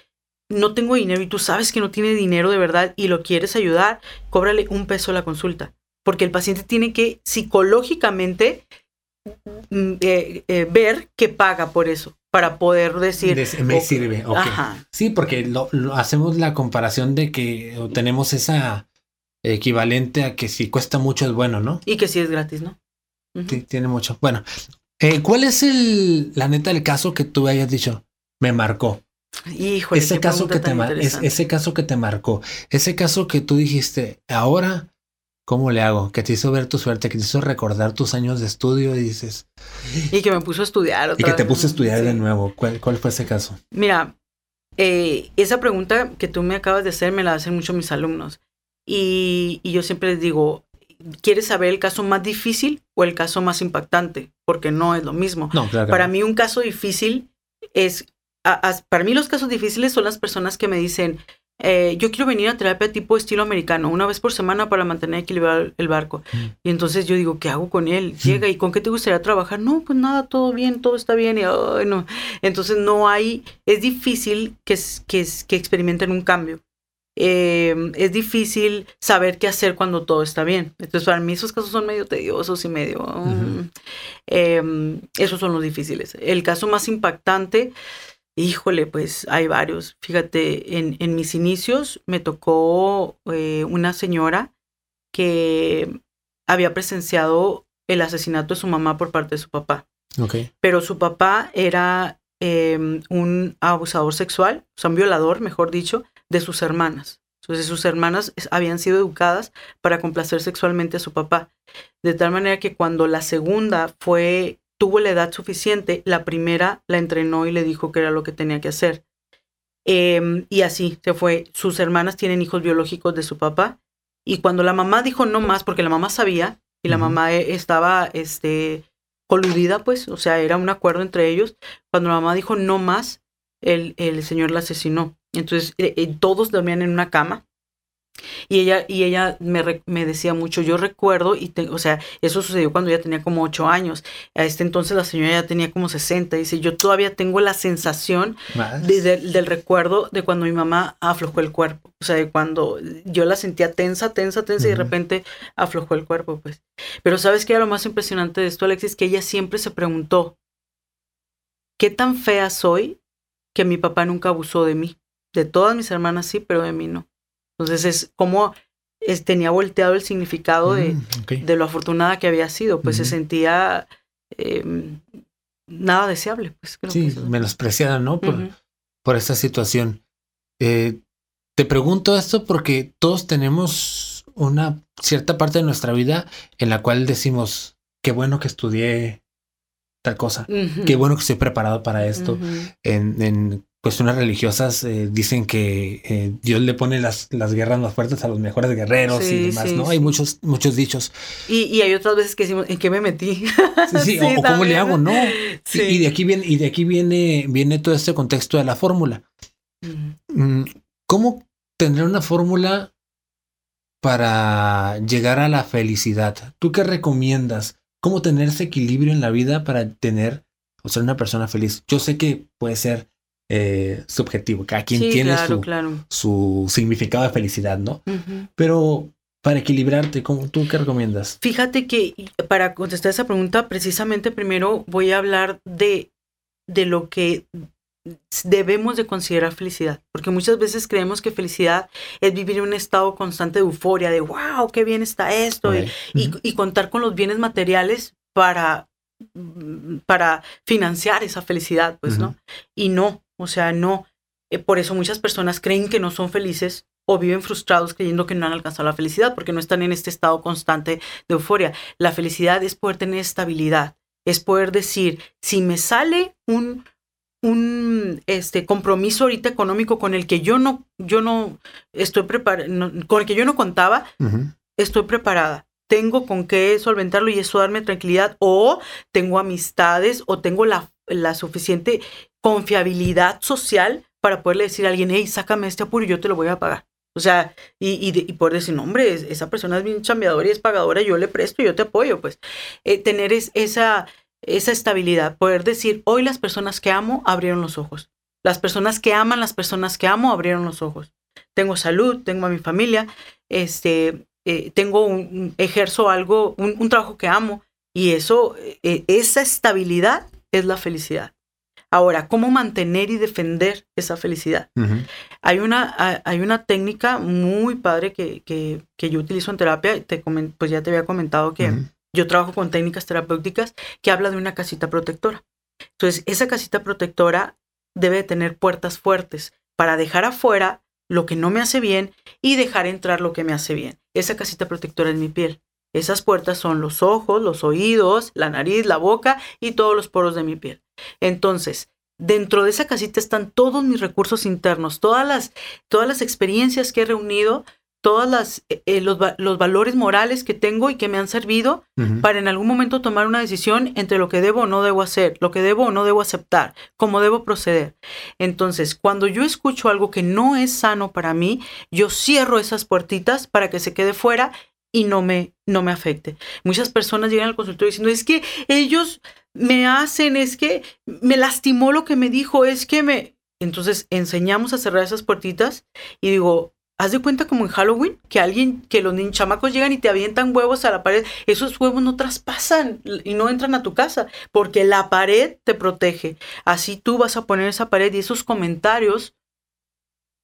no tengo dinero y tú sabes que no tiene dinero de verdad y lo quieres ayudar, cóbrale un peso la consulta. Porque el paciente tiene que psicológicamente eh, eh, ver que paga por eso para poder decir... me sirve, ok. Sí, porque lo, hacemos la comparación de que tenemos esa equivalente a que si cuesta mucho es bueno, ¿no? Y que si es gratis, ¿no? Sí, tiene mucho. Bueno, eh, ¿cuál es el, la neta del caso que tú hayas dicho? Me marcó. Híjole, ese caso que te ese caso que te marcó, ese caso que tú dijiste, ahora ¿Cómo le hago? Que te hizo ver tu suerte, que te hizo recordar tus años de estudio y dices. Y que me puso a estudiar. Otra y que te puso a estudiar de nuevo. ¿Cuál, ¿Cuál, fue ese caso? Mira, eh, esa pregunta que tú me acabas de hacer me la hacen mucho mis alumnos. Y, y yo siempre les digo, ¿quieres saber el caso más difícil o el caso más impactante? Porque no es lo mismo. No, claro. Para mí un caso difícil es... para mí los casos difíciles son las personas que me dicen, eh, yo quiero venir a terapia tipo estilo americano, una vez por semana para mantener equilibrado el barco. Mm. Y entonces yo digo, ¿qué hago con él? Mm. Llega y ¿con qué te gustaría trabajar? No, pues nada, todo bien, todo está bien. Y, no. Entonces no hay, es difícil que, que, que experimenten un cambio. eh, es difícil saber qué hacer cuando todo está bien. Entonces, para mí esos casos son medio tediosos y medio... mm, eh, esos son los difíciles. El caso más impactante, híjole, pues hay varios. Fíjate, en, en mis inicios me tocó eh, una señora que había presenciado el asesinato de su mamá por parte de su papá. Ok. Pero su papá era eh, un abusador sexual, o sea, un violador, mejor dicho, de sus hermanas. Entonces sus hermanas habían sido educadas para complacer sexualmente a su papá. De tal manera que cuando la segunda fue, tuvo la edad suficiente, la primera la entrenó y le dijo que era lo que tenía que hacer. Em, y así se fue. Sus hermanas tienen hijos biológicos de su papá. Y cuando la mamá dijo no más, porque la mamá sabía, y la mamá eh, estaba este, coludida, pues, o sea, era un acuerdo entre ellos. Cuando la mamá dijo no más, el, el señor la asesinó. Entonces, eh, eh, todos dormían en una cama. Y ella, y ella me, me decía mucho, yo recuerdo, y te- o sea, eso sucedió cuando ella tenía como ocho años. A este entonces la señora ya tenía como 60. Dice, yo todavía tengo la sensación Más. de- de- del recuerdo de cuando mi mamá aflojó el cuerpo. O sea, de cuando yo la sentía tensa, tensa, tensa y de repente aflojó el cuerpo, pues. Pero ¿sabes qué era lo más impresionante de esto, Alexis? Que ella siempre se preguntó, ¿qué tan fea soy que mi papá nunca abusó de mí? De todas mis hermanas sí, pero de mí no. Entonces es como es- tenía volteado el significado de, Mm, de lo afortunada que había sido, pues se sentía em, nada deseable, pues creo Sí, menospreciada, ¿no? Por, por esta situación. Eh, te pregunto esto porque todos tenemos una cierta parte de nuestra vida en la cual decimos, qué bueno que estudié tal cosa, qué bueno que estoy preparado para esto. Ujú. En, en cuestiones religiosas eh, dicen que eh, Dios le pone las, las guerras más fuertes a los mejores guerreros y demás, sí, ¿no? Hay muchos, muchos dichos. Y, y hay otras veces que decimos, ¿en qué me metí? Sí, sí, o- o, cómo le hago, ¿no? Y- Sí. Y, de aquí viene, y de aquí viene, viene todo este contexto de la fórmula. Mm, ¿Cómo tener una fórmula para llegar a la felicidad? ¿Tú qué recomiendas? ¿Cómo tener ese equilibrio en la vida para tener o ser una persona feliz? Yo sé que puede ser eh, subjetivo, cada quien Sí, tiene claro, su, claro. su significado de felicidad, ¿no? Pero para equilibrarte, ¿cómo, ¿tú qué recomiendas? Fíjate que para contestar esa pregunta, precisamente primero voy a hablar de, de lo que debemos de considerar felicidad, porque muchas veces creemos que felicidad es vivir en un estado constante de euforia, de wow, qué bien está esto, y- contar con los bienes materiales para, para financiar esa felicidad, pues. ¿no? Y no, o sea, no. Eh, por eso muchas personas creen que no son felices o viven frustrados creyendo que no han alcanzado la felicidad porque no están en este estado constante de euforia. La felicidad es poder tener estabilidad, es poder decir, si me sale un un este compromiso ahorita económico con el que yo no yo no estoy preparada con el que yo no contaba estoy preparada. Tengo con qué solventarlo y eso darme tranquilidad. O tengo amistades o tengo la, la suficiente confiabilidad social para poderle decir a alguien, hey, sácame este apuro y yo te lo voy a pagar. O sea, y, y, poder decir, no, hombre, es- esa persona es bien chambeadora y es pagadora, yo le presto y yo te apoyo. Pues Eh, tener es- esa, esa estabilidad, poder decir, hoy las personas que amo abrieron los ojos. Las personas que aman, las personas que amo abrieron los ojos. Tengo salud, tengo a mi familia, este, eh, tengo un, ejerzo algo, un, un trabajo que amo y eso, eh, esa estabilidad es la felicidad. Ahora, ¿cómo mantener y defender esa felicidad? Hay una, ha- hay una técnica muy padre que, que, que yo utilizo en terapia, te pues ya te había comentado que yo trabajo con técnicas terapéuticas que habla de una casita protectora. Entonces, esa casita protectora debe de tener puertas fuertes para dejar afuera lo que no me hace bien y dejar entrar lo que me hace bien. Esa casita protectora es mi piel. Esas puertas son los ojos, los oídos, la nariz, la boca y todos los poros de mi piel. Entonces, dentro de esa casita están todos mis recursos internos, todas las, todas las experiencias que he reunido, todas las eh, eh, los, los valores morales que tengo y que me han servido para en algún momento tomar una decisión entre lo que debo o no debo hacer, lo que debo o no debo aceptar, cómo debo proceder. Entonces, cuando yo escucho algo que no es sano para mí, yo cierro esas puertitas para que se quede fuera y no me, no me afecte. Muchas personas llegan al consultorio diciendo, es que ellos me hacen, es que me lastimó lo que me dijo, es que me... Entonces enseñamos a cerrar esas puertitas y digo, haz de cuenta como en Halloween, que alguien, que los chamacos llegan y te avientan huevos a la pared. Esos huevos no traspasan y no entran a tu casa, porque la pared te protege. Así tú vas a poner esa pared y esos comentarios,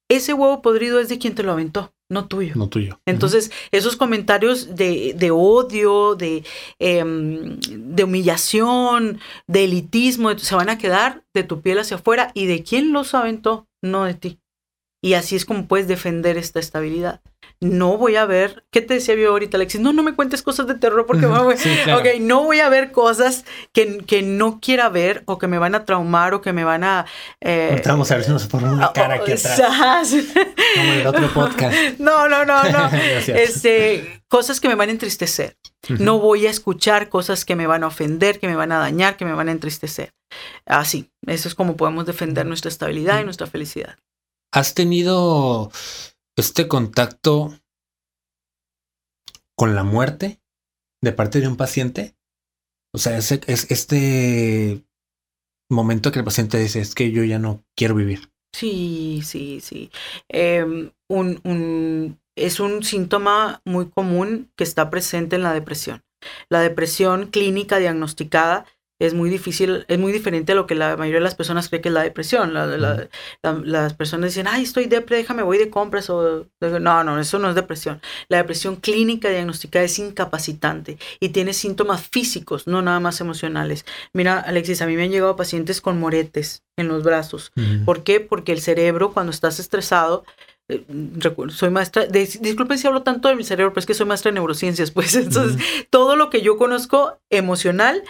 ese huevo podrido es de quien te lo aventó no tuyo. No tuyo. Entonces, esos comentarios de, de odio, de, em, de humillación, de elitismo, se van a quedar de tu piel hacia afuera y de quién los aventó, no de ti. Y así es como puedes defender esta estabilidad. No voy a ver, ¿qué te decía yo ahorita, Alexis? No, no me cuentes cosas de terror porque me voy, ok, no voy a ver cosas que, que, no quiera ver o que me van a traumar o que me van a... Eh, vamos a ver si nos pone una cara aquí atrás. Como el otro podcast. No, no, no, no. este, cosas que me van a entristecer. No voy a escuchar cosas que me van a ofender, que me van a dañar, que me van a entristecer. Así, eso es como podemos defender nuestra estabilidad y nuestra felicidad. ¿Has tenido este contacto con la muerte de parte de un paciente? O sea, es, es este momento que el paciente dice, es que yo ya no quiero vivir. Sí, sí, sí. Em, un, un, es un síntoma muy común que está presente en la depresión. La depresión clínica diagnosticada es muy difícil, es muy diferente a lo que la mayoría de las personas cree que es la depresión. las personas dicen, ay, estoy depre, déjame, voy de compras. O, no, no, eso no es depresión. La depresión clínica diagnosticada es incapacitante y tiene síntomas físicos, no nada más emocionales. Mira, Alexis, a mí me han llegado pacientes con moretes en los brazos. ¿Por qué? Porque el cerebro, cuando estás estresado, eh, soy maestra, disculpen si hablo tanto de mi cerebro, pero es que soy maestra de neurociencias, pues entonces todo lo que yo conozco emocional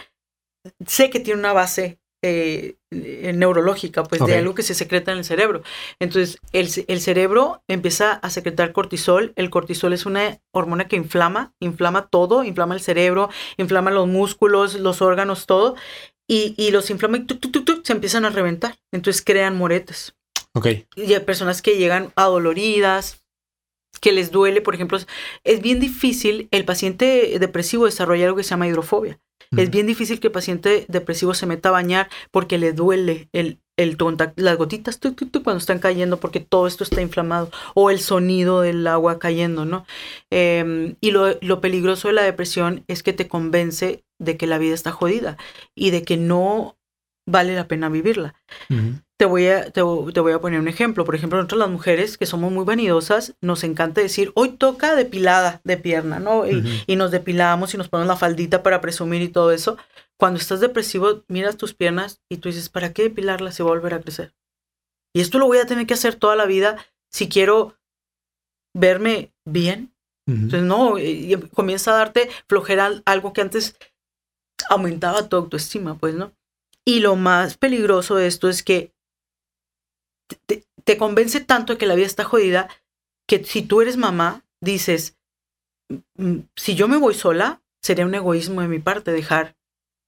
sé que tiene una base eh, neurológica, pues de algo que se secreta en el cerebro. Entonces, el, el, cerebro empieza a secretar cortisol. El cortisol es una hormona que inflama, inflama todo, inflama el cerebro, inflama los músculos, los órganos, todo. Y, y los inflama y se empiezan a reventar. Entonces crean moretes. Ok. Y hay personas que llegan adoloridas, que les duele, por ejemplo, es bien difícil, el paciente depresivo desarrolla algo que se llama hidrofobia. Es bien difícil que el paciente depresivo se meta a bañar porque le duele el, el las gotitas cuando están cayendo porque todo esto está inflamado o el sonido del agua cayendo, ¿no? Em, y lo, lo, peligroso de la depresión es que te convence de que la vida está jodida y de que no vale la pena vivirla. Te voy, a, te, voy a poner un ejemplo. Por ejemplo, nosotros las mujeres que somos muy vanidosas, nos encanta decir, hoy toca depilada de pierna, ¿no? Y, nos depilamos y nos ponemos la faldita para presumir y todo eso. Cuando estás depresivo, miras tus piernas y tú dices, ¿para qué depilarlas si va a volver a crecer? Y esto lo voy a tener que hacer toda la vida si quiero verme bien. Entonces, no, y comienza a darte flojera algo que antes aumentaba tu autoestima, pues, ¿no? Y lo más peligroso de esto es que te, convence tanto de que la vida está jodida que si tú eres mamá, dices, mm, si yo me voy sola, sería un egoísmo de mi parte dejar,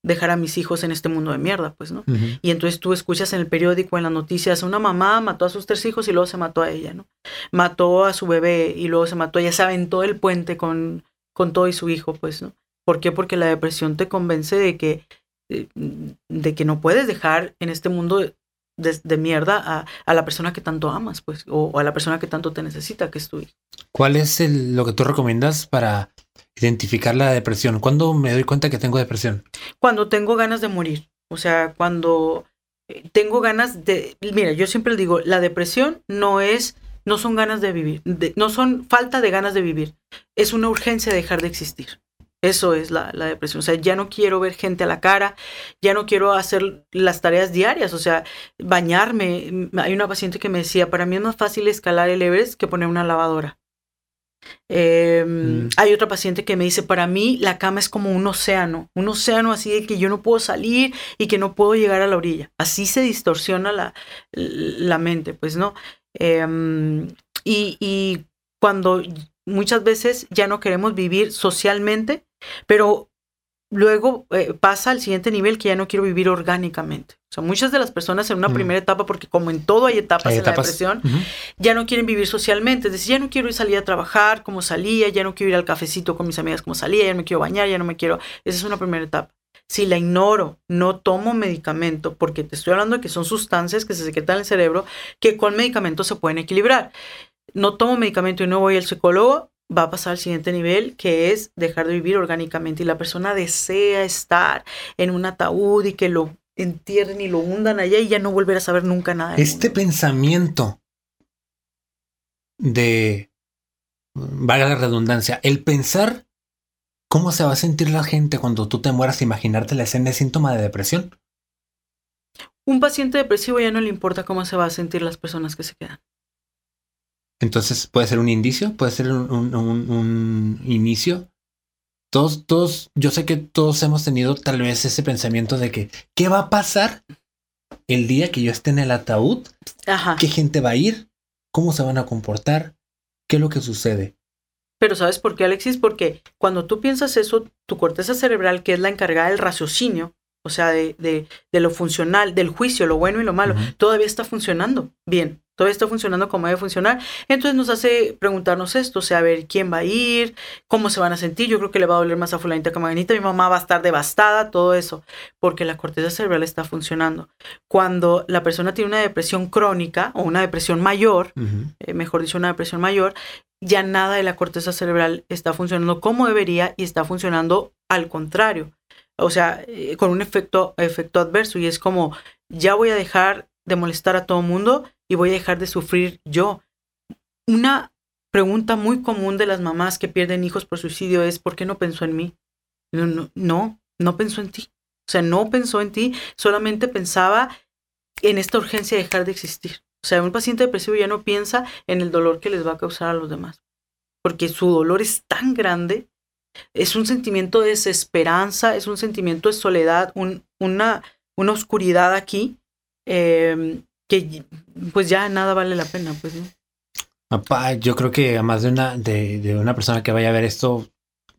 dejar a mis hijos en este mundo de mierda, pues, ¿no? Y entonces tú escuchas en el periódico, en las noticias, una mamá mató a sus tres hijos y luego se mató a ella, ¿no? Mató a su bebé y luego se mató, ella se aventó el puente con, con todo y su hijo, pues, ¿no? ¿Por qué? Porque la depresión te convence de que eh, de que no puedes dejar en este mundo de, mierda a, la persona que tanto amas, pues, o, a la persona que tanto te necesita, que es tu ¿Cuál es lo que tú recomiendas para identificar la depresión? ¿Cuándo me doy cuenta que tengo depresión? Cuando tengo ganas de morir. O sea, cuando eh, tengo ganas de... Mira, yo siempre digo, la depresión no es... No son ganas de vivir, no son falta de ganas de vivir, es una urgencia de dejar de existir. Eso es la, depresión. O sea, ya no quiero ver gente a la cara, ya no quiero hacer las tareas diarias, o sea, bañarme. Hay una paciente que me decía, para mí es más fácil escalar el Everest que poner una lavadora. Em, mm. Hay otra paciente que me dice, para mí la cama es como un océano, un océano así de que yo no puedo salir y que no puedo llegar a la orilla. Así se distorsiona la, la mente, pues, ¿no? Em, y, y cuando muchas veces ya no queremos vivir socialmente, pero luego eh, pasa al siguiente nivel que ya no quiero vivir orgánicamente. O sea, muchas de las personas en una mm. primera etapa, porque como en todo hay etapas en la depresión, ya no quieren vivir socialmente. Es decir, ya no quiero ir salir a trabajar como salía, ya no quiero ir al cafecito con mis amigas como salía, ya no me quiero bañar, ya no me quiero... Esa es una primera etapa. Si la ignoro, no tomo medicamento, porque te estoy hablando de que son sustancias que se secretan en el cerebro, que con medicamentos se pueden equilibrar. no tomo medicamento y no voy al psicólogo, va a pasar al siguiente nivel, que es dejar de vivir orgánicamente. Y la persona desea estar en un ataúd y que lo entierren y lo hundan allá y ya no volver a saber nunca nada. Este pensamiento de, valga la redundancia, el pensar cómo se va a sentir la gente cuando tú te mueras, imaginarte la escena es síntoma de depresión. Un paciente depresivo ya no le importa cómo se va a sentir las personas que se quedan. Entonces puede ser un indicio, puede ser un, inicio. Todos, todos, yo sé que todos hemos tenido tal vez ese pensamiento de que, ¿qué va a pasar el día que yo esté en el ataúd? ¿Qué gente va a ir? ¿Cómo se van a comportar? ¿Qué es lo que sucede? Pero ¿sabes por qué, Alexis? Porque cuando tú piensas eso, tu corteza cerebral, que es la encargada del raciocinio, o sea, de, de, de lo funcional, del juicio, lo bueno y lo malo, todavía está funcionando bien todo está funcionando como debe funcionar. Entonces nos hace preguntarnos esto, o sea, a ver quién va a ir, cómo se van a sentir. Yo creo que le va a doler más a fulanita que a mi mamá va a estar devastada, todo eso, porque la corteza cerebral está funcionando. Cuando la persona tiene una depresión crónica o una depresión mayor, eh, mejor dicho, una depresión mayor, ya nada de la corteza cerebral está funcionando como debería y está funcionando al contrario. O sea, eh, con un efecto, efecto adverso y es como, ya voy a dejar de molestar a todo mundo y voy a dejar de sufrir yo. Una pregunta muy común de las mamás que pierden hijos por suicidio es ¿por qué no pensó en mí? No, no, no, pensó en ti. O sea, no pensó en ti, solamente pensaba en esta urgencia de dejar de existir. O sea, un paciente depresivo ya no piensa en el dolor que les va a causar a los demás, porque su dolor es tan grande, es un sentimiento de desesperanza, es un sentimiento de soledad, una, una oscuridad aquí eh, que pues ya nada vale la pena, pues, yo creo que además de una, de, una persona que vaya a ver esto,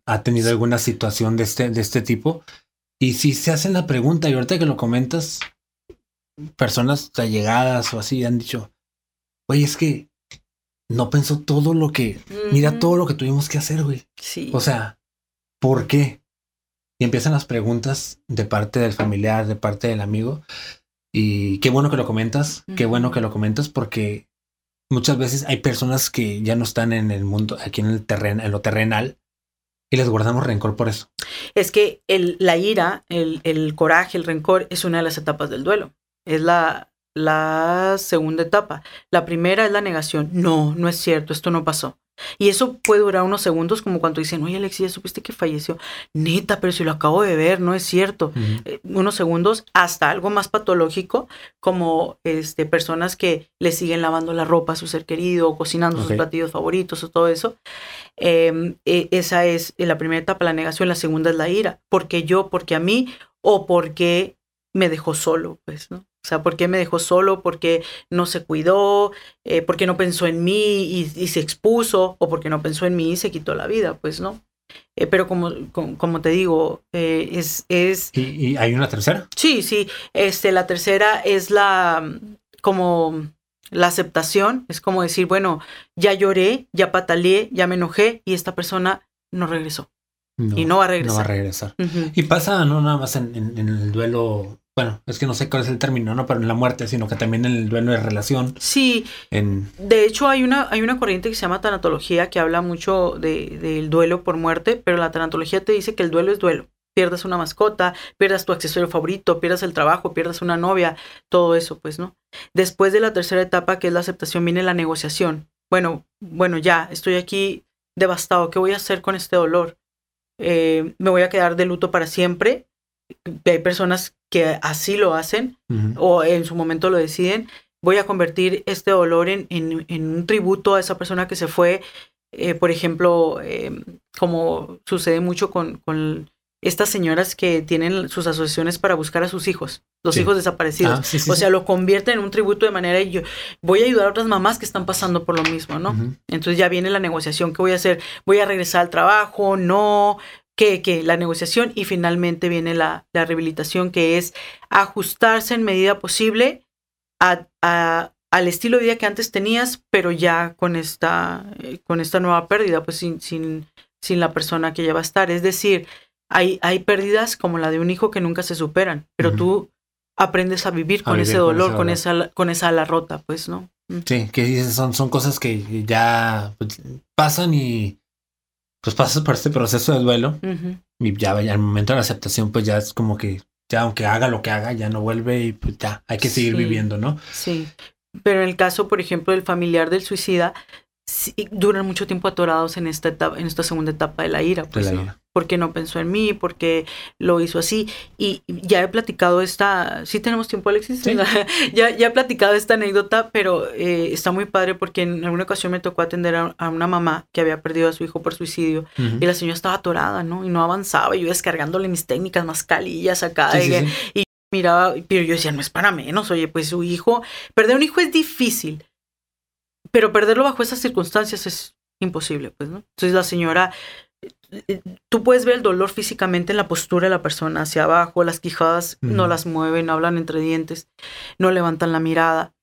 ha tenido alguna situación de este, de este tipo. Y si se hacen la pregunta, y ahorita que lo comentas, personas allegadas o así han dicho, oye, es que no pensó todo lo que, mira todo lo que tuvimos que hacer, güey. Sí. O sea, ¿por qué? Y empiezan las preguntas de parte del familiar, de parte del amigo. Y qué bueno que lo comentas, qué bueno que lo comentas porque muchas veces hay personas que ya no están en el mundo, aquí en el terreno, en lo terrenal, y les guardamos rencor por eso. Es que el, la ira, el, el, coraje, el rencor es una de las etapas del duelo. Es la, la segunda etapa. La primera es la negación. No, no es cierto, esto no pasó. Y eso puede durar unos segundos, como cuando dicen, oye Alexia, ¿supiste que falleció? Neta, pero si lo acabo de ver, no es cierto. Eh, unos segundos hasta algo más patológico, como este, personas que le siguen lavando la ropa a su ser querido, cocinando sus platillos favoritos o todo eso. Em, e, esa es la primera etapa, la negación. La segunda es la ira. Porque yo, porque a mí, o porque me dejó solo, pues, ¿no? O sea, ¿por qué me dejó solo? ¿Por qué no se cuidó? Eh, ¿Por qué no pensó en mí y, se expuso? ¿O por qué no pensó en mí y se quitó la vida? Pues no. Eh, pero como, como, te digo, eh, es... es ¿Y, hay una tercera? Sí, sí. Este, la tercera es la... como la aceptación. Es como decir, bueno, ya lloré, ya pataleé, ya me enojé y esta persona no regresó. y no va a regresar. No va a regresar. Y pasa no nada más en, en el duelo bueno, es que no sé cuál es el término, no pero en la muerte, sino que también en el duelo de relación. Sí. En... De hecho, hay una, hay una corriente que se llama tanatología que habla mucho del de, duelo por muerte, pero la tanatología te dice que el duelo es duelo. Pierdas una mascota, pierdas tu accesorio favorito, pierdas el trabajo, pierdas una novia, todo eso, pues, ¿no? Después de la tercera etapa, que es la aceptación, viene la negociación. Bueno, bueno, ya, estoy aquí devastado, ¿qué voy a hacer con este dolor? Eh, ¿Me voy a quedar de luto para siempre? Hay personas que así lo hacen o en su momento lo deciden, voy a convertir este dolor en, un tributo a esa persona que se fue, eh, por ejemplo, em, como sucede mucho con, estas señoras que tienen sus asociaciones para buscar a sus hijos, los hijos desaparecidos. Ah, o sea, lo convierten en un tributo de manera y yo voy a ayudar a otras mamás que están pasando por lo mismo, ¿no? Entonces ya viene la negociación, ¿qué voy a hacer? ¿Voy a regresar al trabajo? No, que, la negociación y finalmente viene la, rehabilitación, que es ajustarse en medida posible al estilo de vida que antes tenías, pero ya con esta, eh, con esta nueva pérdida, pues sin, sin, sin la persona que ya va a estar. Es decir, hay, hay pérdidas como la de un hijo que nunca se superan, pero tú aprendes a vivir con ese dolor, con, esa, con esa ala rota, pues, ¿no? Sí, que son, son cosas que ya pues, pasan y pues pasas por este proceso de duelo y ya al momento de la aceptación pues ya es como que ya aunque haga lo que haga ya no vuelve y pues ya hay que seguir viviendo, ¿no? Sí, pero en el caso por ejemplo del familiar del suicida duran mucho tiempo atorados en esta etapa, en esta segunda etapa de la ira. Pues, Porque no pensó en mí, porque lo hizo así. Y ya he platicado esta, sí tenemos tiempo, Alexis, ya, ya he platicado esta anécdota, pero eh, está muy padre porque en alguna ocasión me tocó atender a, una mamá que había perdido a su hijo por suicidio y la señora estaba atorada, ¿no? Y no avanzaba, y yo descargándole mis técnicas, mascarillas acá, y miraba, pero yo decía, no es para menos, oye, pues su hijo, perder un hijo es difícil pero perderlo bajo esas circunstancias es imposible, pues, ¿no? Entonces la señora, eh, tú puedes ver el dolor físicamente en la postura de la persona, hacia abajo, las quijadas no las mueven, hablan entre dientes, no levantan la mirada.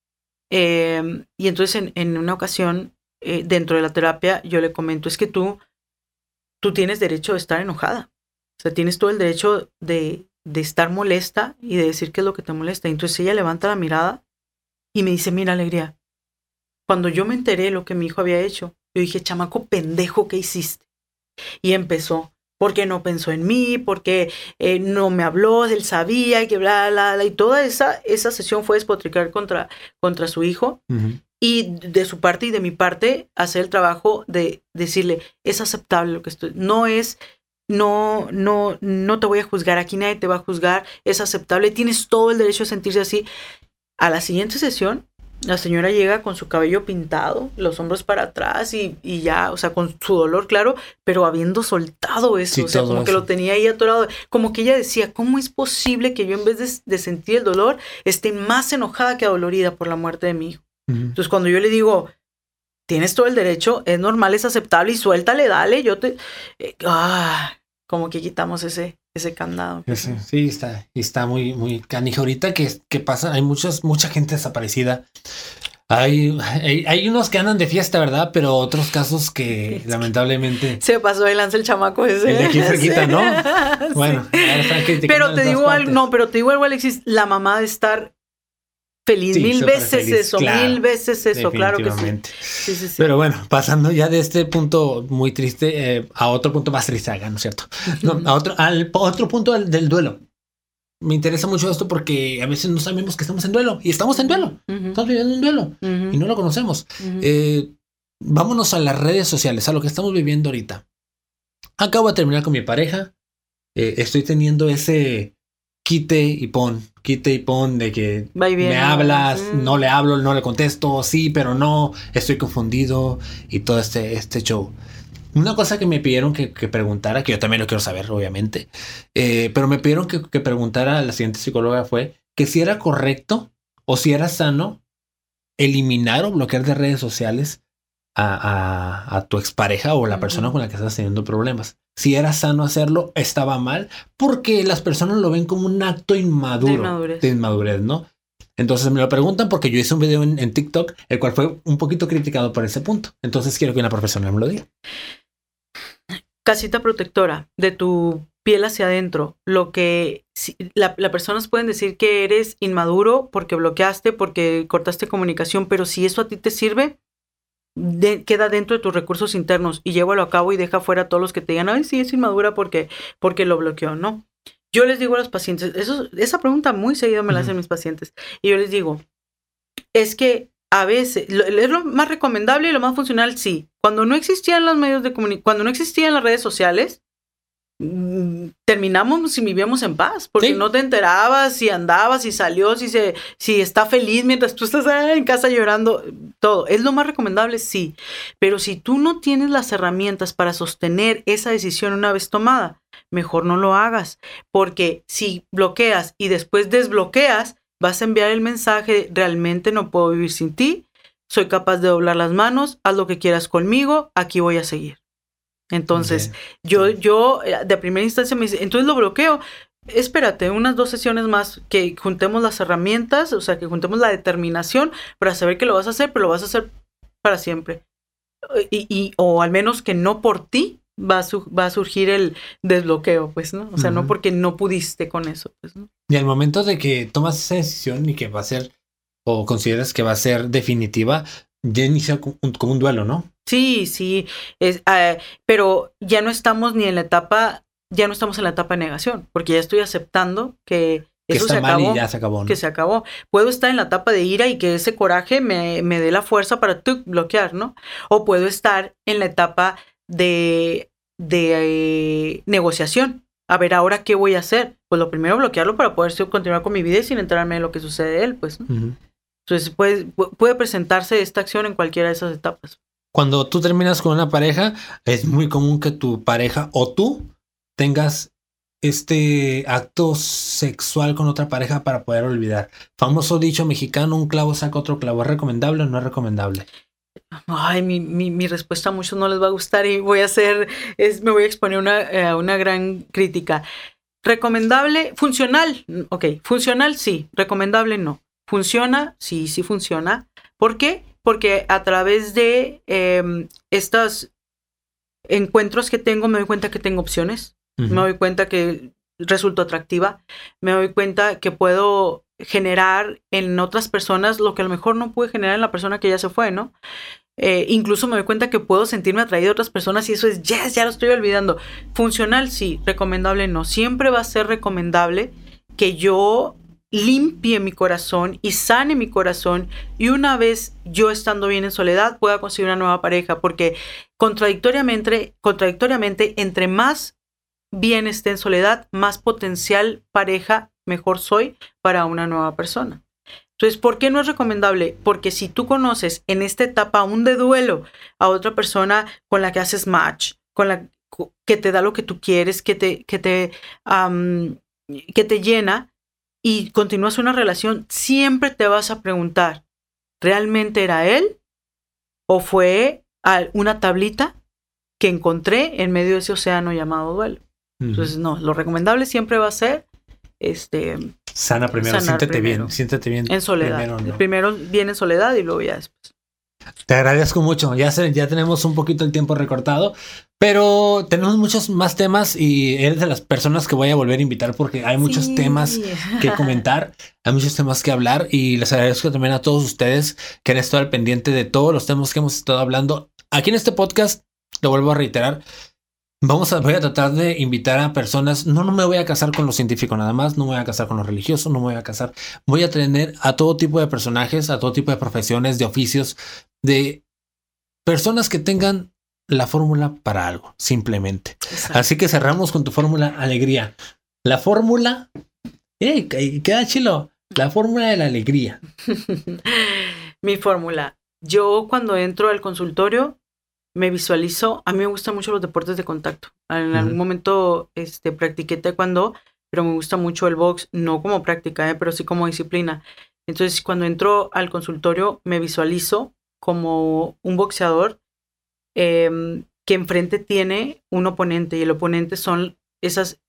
Em, y entonces en, una ocasión, eh, dentro de la terapia, yo le comento, es que tú, tú tienes derecho de estar enojada. O sea, tienes todo el derecho de, de estar molesta y de decir qué es lo que te molesta. entonces ella levanta la mirada y me dice, mira, alegría, cuando yo me enteré de lo que mi hijo había hecho, yo dije, chamaco pendejo, ¿qué hiciste? Y empezó, porque no pensó en mí, porque eh, no me habló, él sabía que bla, bla, bla. Y toda esa, esa sesión fue despotricar contra, contra su hijo. Y de su parte y de mi parte, hacer el trabajo de decirle, es aceptable lo que estoy. No es, no, no, no te voy a juzgar, aquí nadie te va a juzgar, es aceptable, tienes todo el derecho a sentirse así. A la siguiente sesión, la señora llega con su cabello pintado, los hombros para atrás y, ya, o sea, con su dolor, claro, pero habiendo soltado eso, o sea, como que lo tenía ahí atorado. Como que ella decía, ¿cómo es posible que yo en vez de, sentir el dolor esté más enojada que adolorida por la muerte de mi hijo? Entonces, cuando yo le digo, tienes todo el derecho, es normal, es aceptable y suéltale, dale, yo te... Eh, ah, como que quitamos ese, ese candado. Sí, está, está muy, muy canijo. Ahorita que, que pasa, hay muchos, mucha gente desaparecida. Hay, hay, unos que andan de fiesta, ¿verdad? Pero otros casos que lamentablemente. Se pasó de lanza el chamaco ese. El de aquí cerquita, ¿no? Bueno, pero te digo algo, no, pero te digo algo, Alexis, la mamá de estar feliz. mil veces eso, mil veces eso, claro que sí. Pero bueno, pasando ya de este punto muy triste eh, a otro punto más triste, ¿no es cierto? No, a otro, al otro punto del, duelo. Me interesa mucho esto porque a veces no sabemos que estamos en duelo y estamos en duelo. Estamos viviendo un duelo y no lo conocemos. Eh, vámonos a las redes sociales, a lo que estamos viviendo ahorita. Acabo de terminar con mi pareja. Eh, estoy teniendo ese quite y pon, quite y pon de que me hablas, no le hablo, no le contesto, sí, pero no, estoy confundido y todo este, este show. Una cosa que me pidieron que, preguntara, que yo también lo quiero saber, obviamente, eh, pero me pidieron que, preguntara a la siguiente psicóloga fue que si era correcto o si era sano eliminar o bloquear de redes sociales a, a, tu expareja o la persona con la que estás teniendo problemas si era sano hacerlo, estaba mal, porque las personas lo ven como un acto inmaduro de inmadurez, ¿no? Entonces me lo preguntan porque yo hice un video en, TikTok, el cual fue un poquito criticado por ese punto. Entonces quiero que una profesional me lo diga. Casita protectora de tu piel hacia adentro. Lo que las personas pueden decir que eres inmaduro porque bloqueaste, porque cortaste comunicación, pero si eso a ti te sirve, queda dentro de tus recursos internos y llévalo a cabo y deja fuera a todos los que te digan, ay, sí, es inmadura porque, porque lo bloqueó, ¿no? Yo les digo a los pacientes, eso, esa pregunta muy seguido me la hacen mis pacientes, y yo les digo, es que a veces, es lo más recomendable y lo más funcional, sí. Cuando no existían los medios de comunicación, cuando no existían las redes sociales, terminamos y vivíamos en paz, porque no te enterabas si andabas, si salió, si, se, si está feliz mientras tú estás en casa llorando, todo. ¿Es lo más recomendable? Sí. Pero si tú no tienes las herramientas para sostener esa decisión una vez tomada, mejor no lo hagas, porque si bloqueas y después desbloqueas, vas a enviar el mensaje, realmente no puedo vivir sin ti, soy capaz de doblar las manos, haz lo que quieras conmigo, aquí voy a seguir. Entonces, yo, yo eh, de primera instancia me dice, entonces lo bloqueo. Espérate, unas dos sesiones más que juntemos las herramientas, o sea, que juntemos la determinación para saber que lo vas a hacer, pero lo vas a hacer para siempre. Y, y o al menos que no por ti va a, va a surgir el desbloqueo, pues, ¿no? O sea, no porque no pudiste con eso, pues, ¿no? Y al momento de que tomas esa decisión y que va a ser o consideras que va a ser definitiva, ya inicia como un, duelo, ¿no? Sí, sí, es, eh, pero ya no estamos ni en la etapa, ya no estamos en la etapa de negación, porque ya estoy aceptando que eso se acabó, ya se acabó. Que se acabó. Puedo estar en la etapa de ira y que ese coraje me, me dé la fuerza para bloquear, ¿no? O puedo estar en la etapa de, de eh, negociación. A ver, ahora qué voy a hacer. Pues lo primero, bloquearlo para poder continuar con mi vida y sin enterarme en lo que sucede de él, pues. Entonces puede, puede presentarse esta acción en cualquiera de esas etapas. Cuando tú terminas con una pareja, es muy común que tu pareja o tú tengas este acto sexual con otra pareja para poder olvidar. Famoso dicho mexicano, un clavo saca otro clavo. ¿Es recomendable o no es recomendable? Ay, mi, mi, respuesta a muchos no les va a gustar y voy a hacer, es, me voy a exponer una, eh, una gran crítica. Recomendable, funcional, ok, funcional sí, recomendable no. Funciona, sí, sí funciona. ¿Por qué? Porque a través de em, estos encuentros que tengo me doy cuenta que tengo opciones me doy cuenta que resulto atractiva, me doy cuenta que puedo generar en otras personas lo que a lo mejor no pude generar en la persona que ya se fue, ¿no? Eh, incluso me doy cuenta que puedo sentirme atraído a otras personas y eso es, yes, ya lo estoy olvidando. Funcional, sí, recomendable, no. Siempre va a ser recomendable que yo limpie mi corazón y sane mi corazón y una vez yo estando bien en soledad pueda conseguir una nueva pareja porque contradictoriamente, contradictoriamente entre más bien esté en soledad, más potencial pareja mejor soy para una nueva persona. Entonces, ¿por qué no es recomendable? Porque si tú conoces en esta etapa aún de duelo a otra persona con la que haces match, con la que te da lo que tú quieres, que te, que te, que te llena y continúas una relación, siempre te vas a preguntar, ¿realmente era él? ¿O fue una tablita que encontré en medio de ese océano llamado duelo? Entonces, no, lo recomendable siempre va a ser este sana primero, siéntete bien, siéntete bien. En soledad. Primero, viene en soledad y luego ya después. Te agradezco mucho. Ya, ya tenemos un poquito el tiempo recortado, pero tenemos muchos más temas y eres de las personas que voy a volver a invitar porque hay muchos temas que comentar, hay muchos temas que hablar y les agradezco también a todos ustedes que han estado al pendiente de todos los temas que hemos estado hablando. Aquí en este podcast, lo vuelvo a reiterar, Vamos a, voy a tratar de invitar a personas. No, no me voy a casar con los científicos nada más, no me voy a casar con los religiosos, no me voy a casar. Voy a tener a todo tipo de personajes, a todo tipo de profesiones, de oficios, de personas que tengan la fórmula para algo, simplemente. Así que cerramos con tu fórmula alegría. La fórmula, eh, queda chilo. La fórmula de la alegría. Mi fórmula. Yo cuando entro al consultorio me visualizo, a mí me gustan mucho los deportes de contacto. En algún momento este, practiqué taekwondo, pero me gusta mucho el box, no como práctica, ¿eh? pero sí como disciplina. Entonces, cuando entro al consultorio, me visualizo como un boxeador em, que enfrente tiene un oponente y el oponente son esas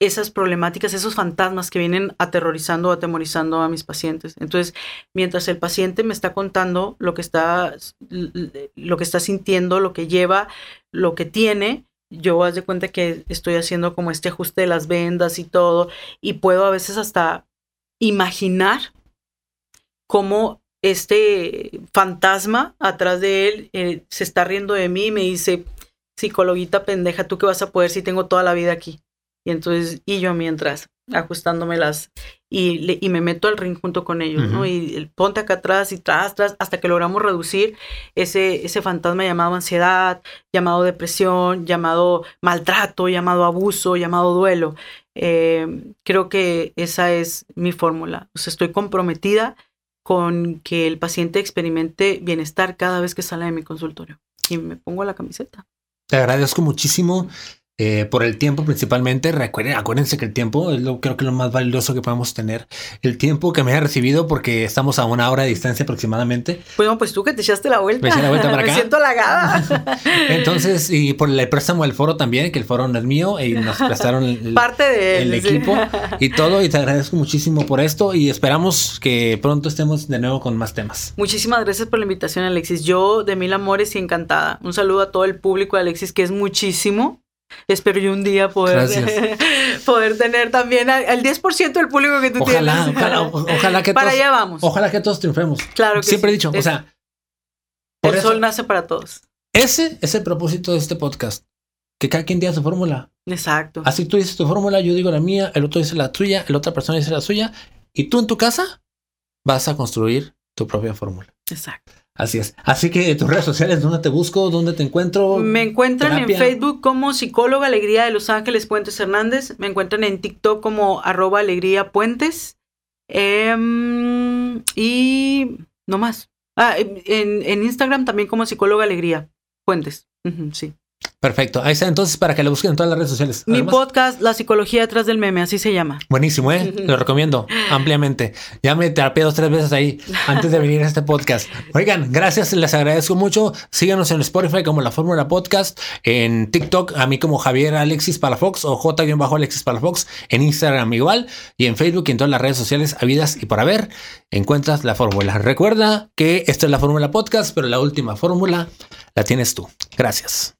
esas problemáticas, esos fantasmas que vienen aterrorizando o atemorizando a mis pacientes. Entonces, mientras el paciente me está contando lo que está, lo que está sintiendo, lo que lleva, lo que tiene, yo haz de cuenta que estoy haciendo como este ajuste de las vendas y todo, y puedo a veces hasta imaginar cómo este fantasma atrás de él eh, se está riendo de mí y me dice, psicologuita pendeja, ¿tú qué vas a poder si tengo toda la vida aquí? Y entonces, y yo mientras ajustándome las, y, y me meto al ring junto con ellos, ¿no? Y ponte acá atrás y tras, tras, hasta que logramos reducir ese, ese fantasma llamado ansiedad, llamado depresión, llamado maltrato, llamado abuso, llamado duelo. Eh, creo que esa es mi fórmula. O sea, estoy comprometida con que el paciente experimente bienestar cada vez que sale de mi consultorio. Y me pongo la camiseta. Te agradezco muchísimo eh, por el tiempo principalmente. Recuerden, acuérdense que el tiempo es lo creo que lo más valioso que podemos tener. El tiempo que me ha recibido porque estamos a una hora de distancia aproximadamente. Bueno, pues tú que te echaste la vuelta. Me eché la vuelta para acá. me siento halagada. Entonces, y por el préstamo del foro también, que el foro no es mío y nos prestaron el, Parte de el equipo y todo. Y te agradezco muchísimo por esto y esperamos que pronto estemos de nuevo con más temas. Muchísimas gracias por la invitación, Alexis. Yo de mil amores y encantada. Un saludo a todo el público de Alexis, que es muchísimo Espero yo un día poder, poder tener también al 10% del público que tú ojalá, tienes. Ojalá, ojalá que Para todos, allá vamos. Ojalá que todos triunfemos. Claro que Siempre sí. he dicho, o sea, el eso- sol nace para todos. ese es el propósito de este podcast. Que cada quien diga su fórmula. Exacto. Así tú dices tu fórmula, yo digo la mía, el otro dice la tuya, la otra persona dice la suya. Y tú en tu casa vas a construir tu propia fórmula. Exacto. Así es. Así que tus redes sociales, ¿dónde te busco? ¿Dónde te encuentro? Me encuentran terapia. en Facebook como psicóloga Alegría de Los Ángeles Puentes Hernández. Me encuentran en TikTok como arroba alegría puentes. Em, y no más. Ah, en, en Instagram también como psicóloga Alegría Puentes. Sí. Perfecto. Ahí está entonces para que lo busquen en todas las redes sociales. Mi podcast, La Psicología detrás del meme, así se llama. Buenísimo, ¿eh? Lo recomiendo ampliamente. Ya me terapié dos, tres veces ahí antes de venir a este podcast. Oigan, gracias, les agradezco mucho. Síganos en Spotify como La Fórmula Podcast, en TikTok a mí como Javier Alexis Palafox o J-Alexis Palafox, en Instagram igual y en Facebook y en todas las redes sociales habidas y por haber encuentras la fórmula. Recuerda que esta es la Fórmula Podcast, pero la última fórmula la tienes tú. Gracias.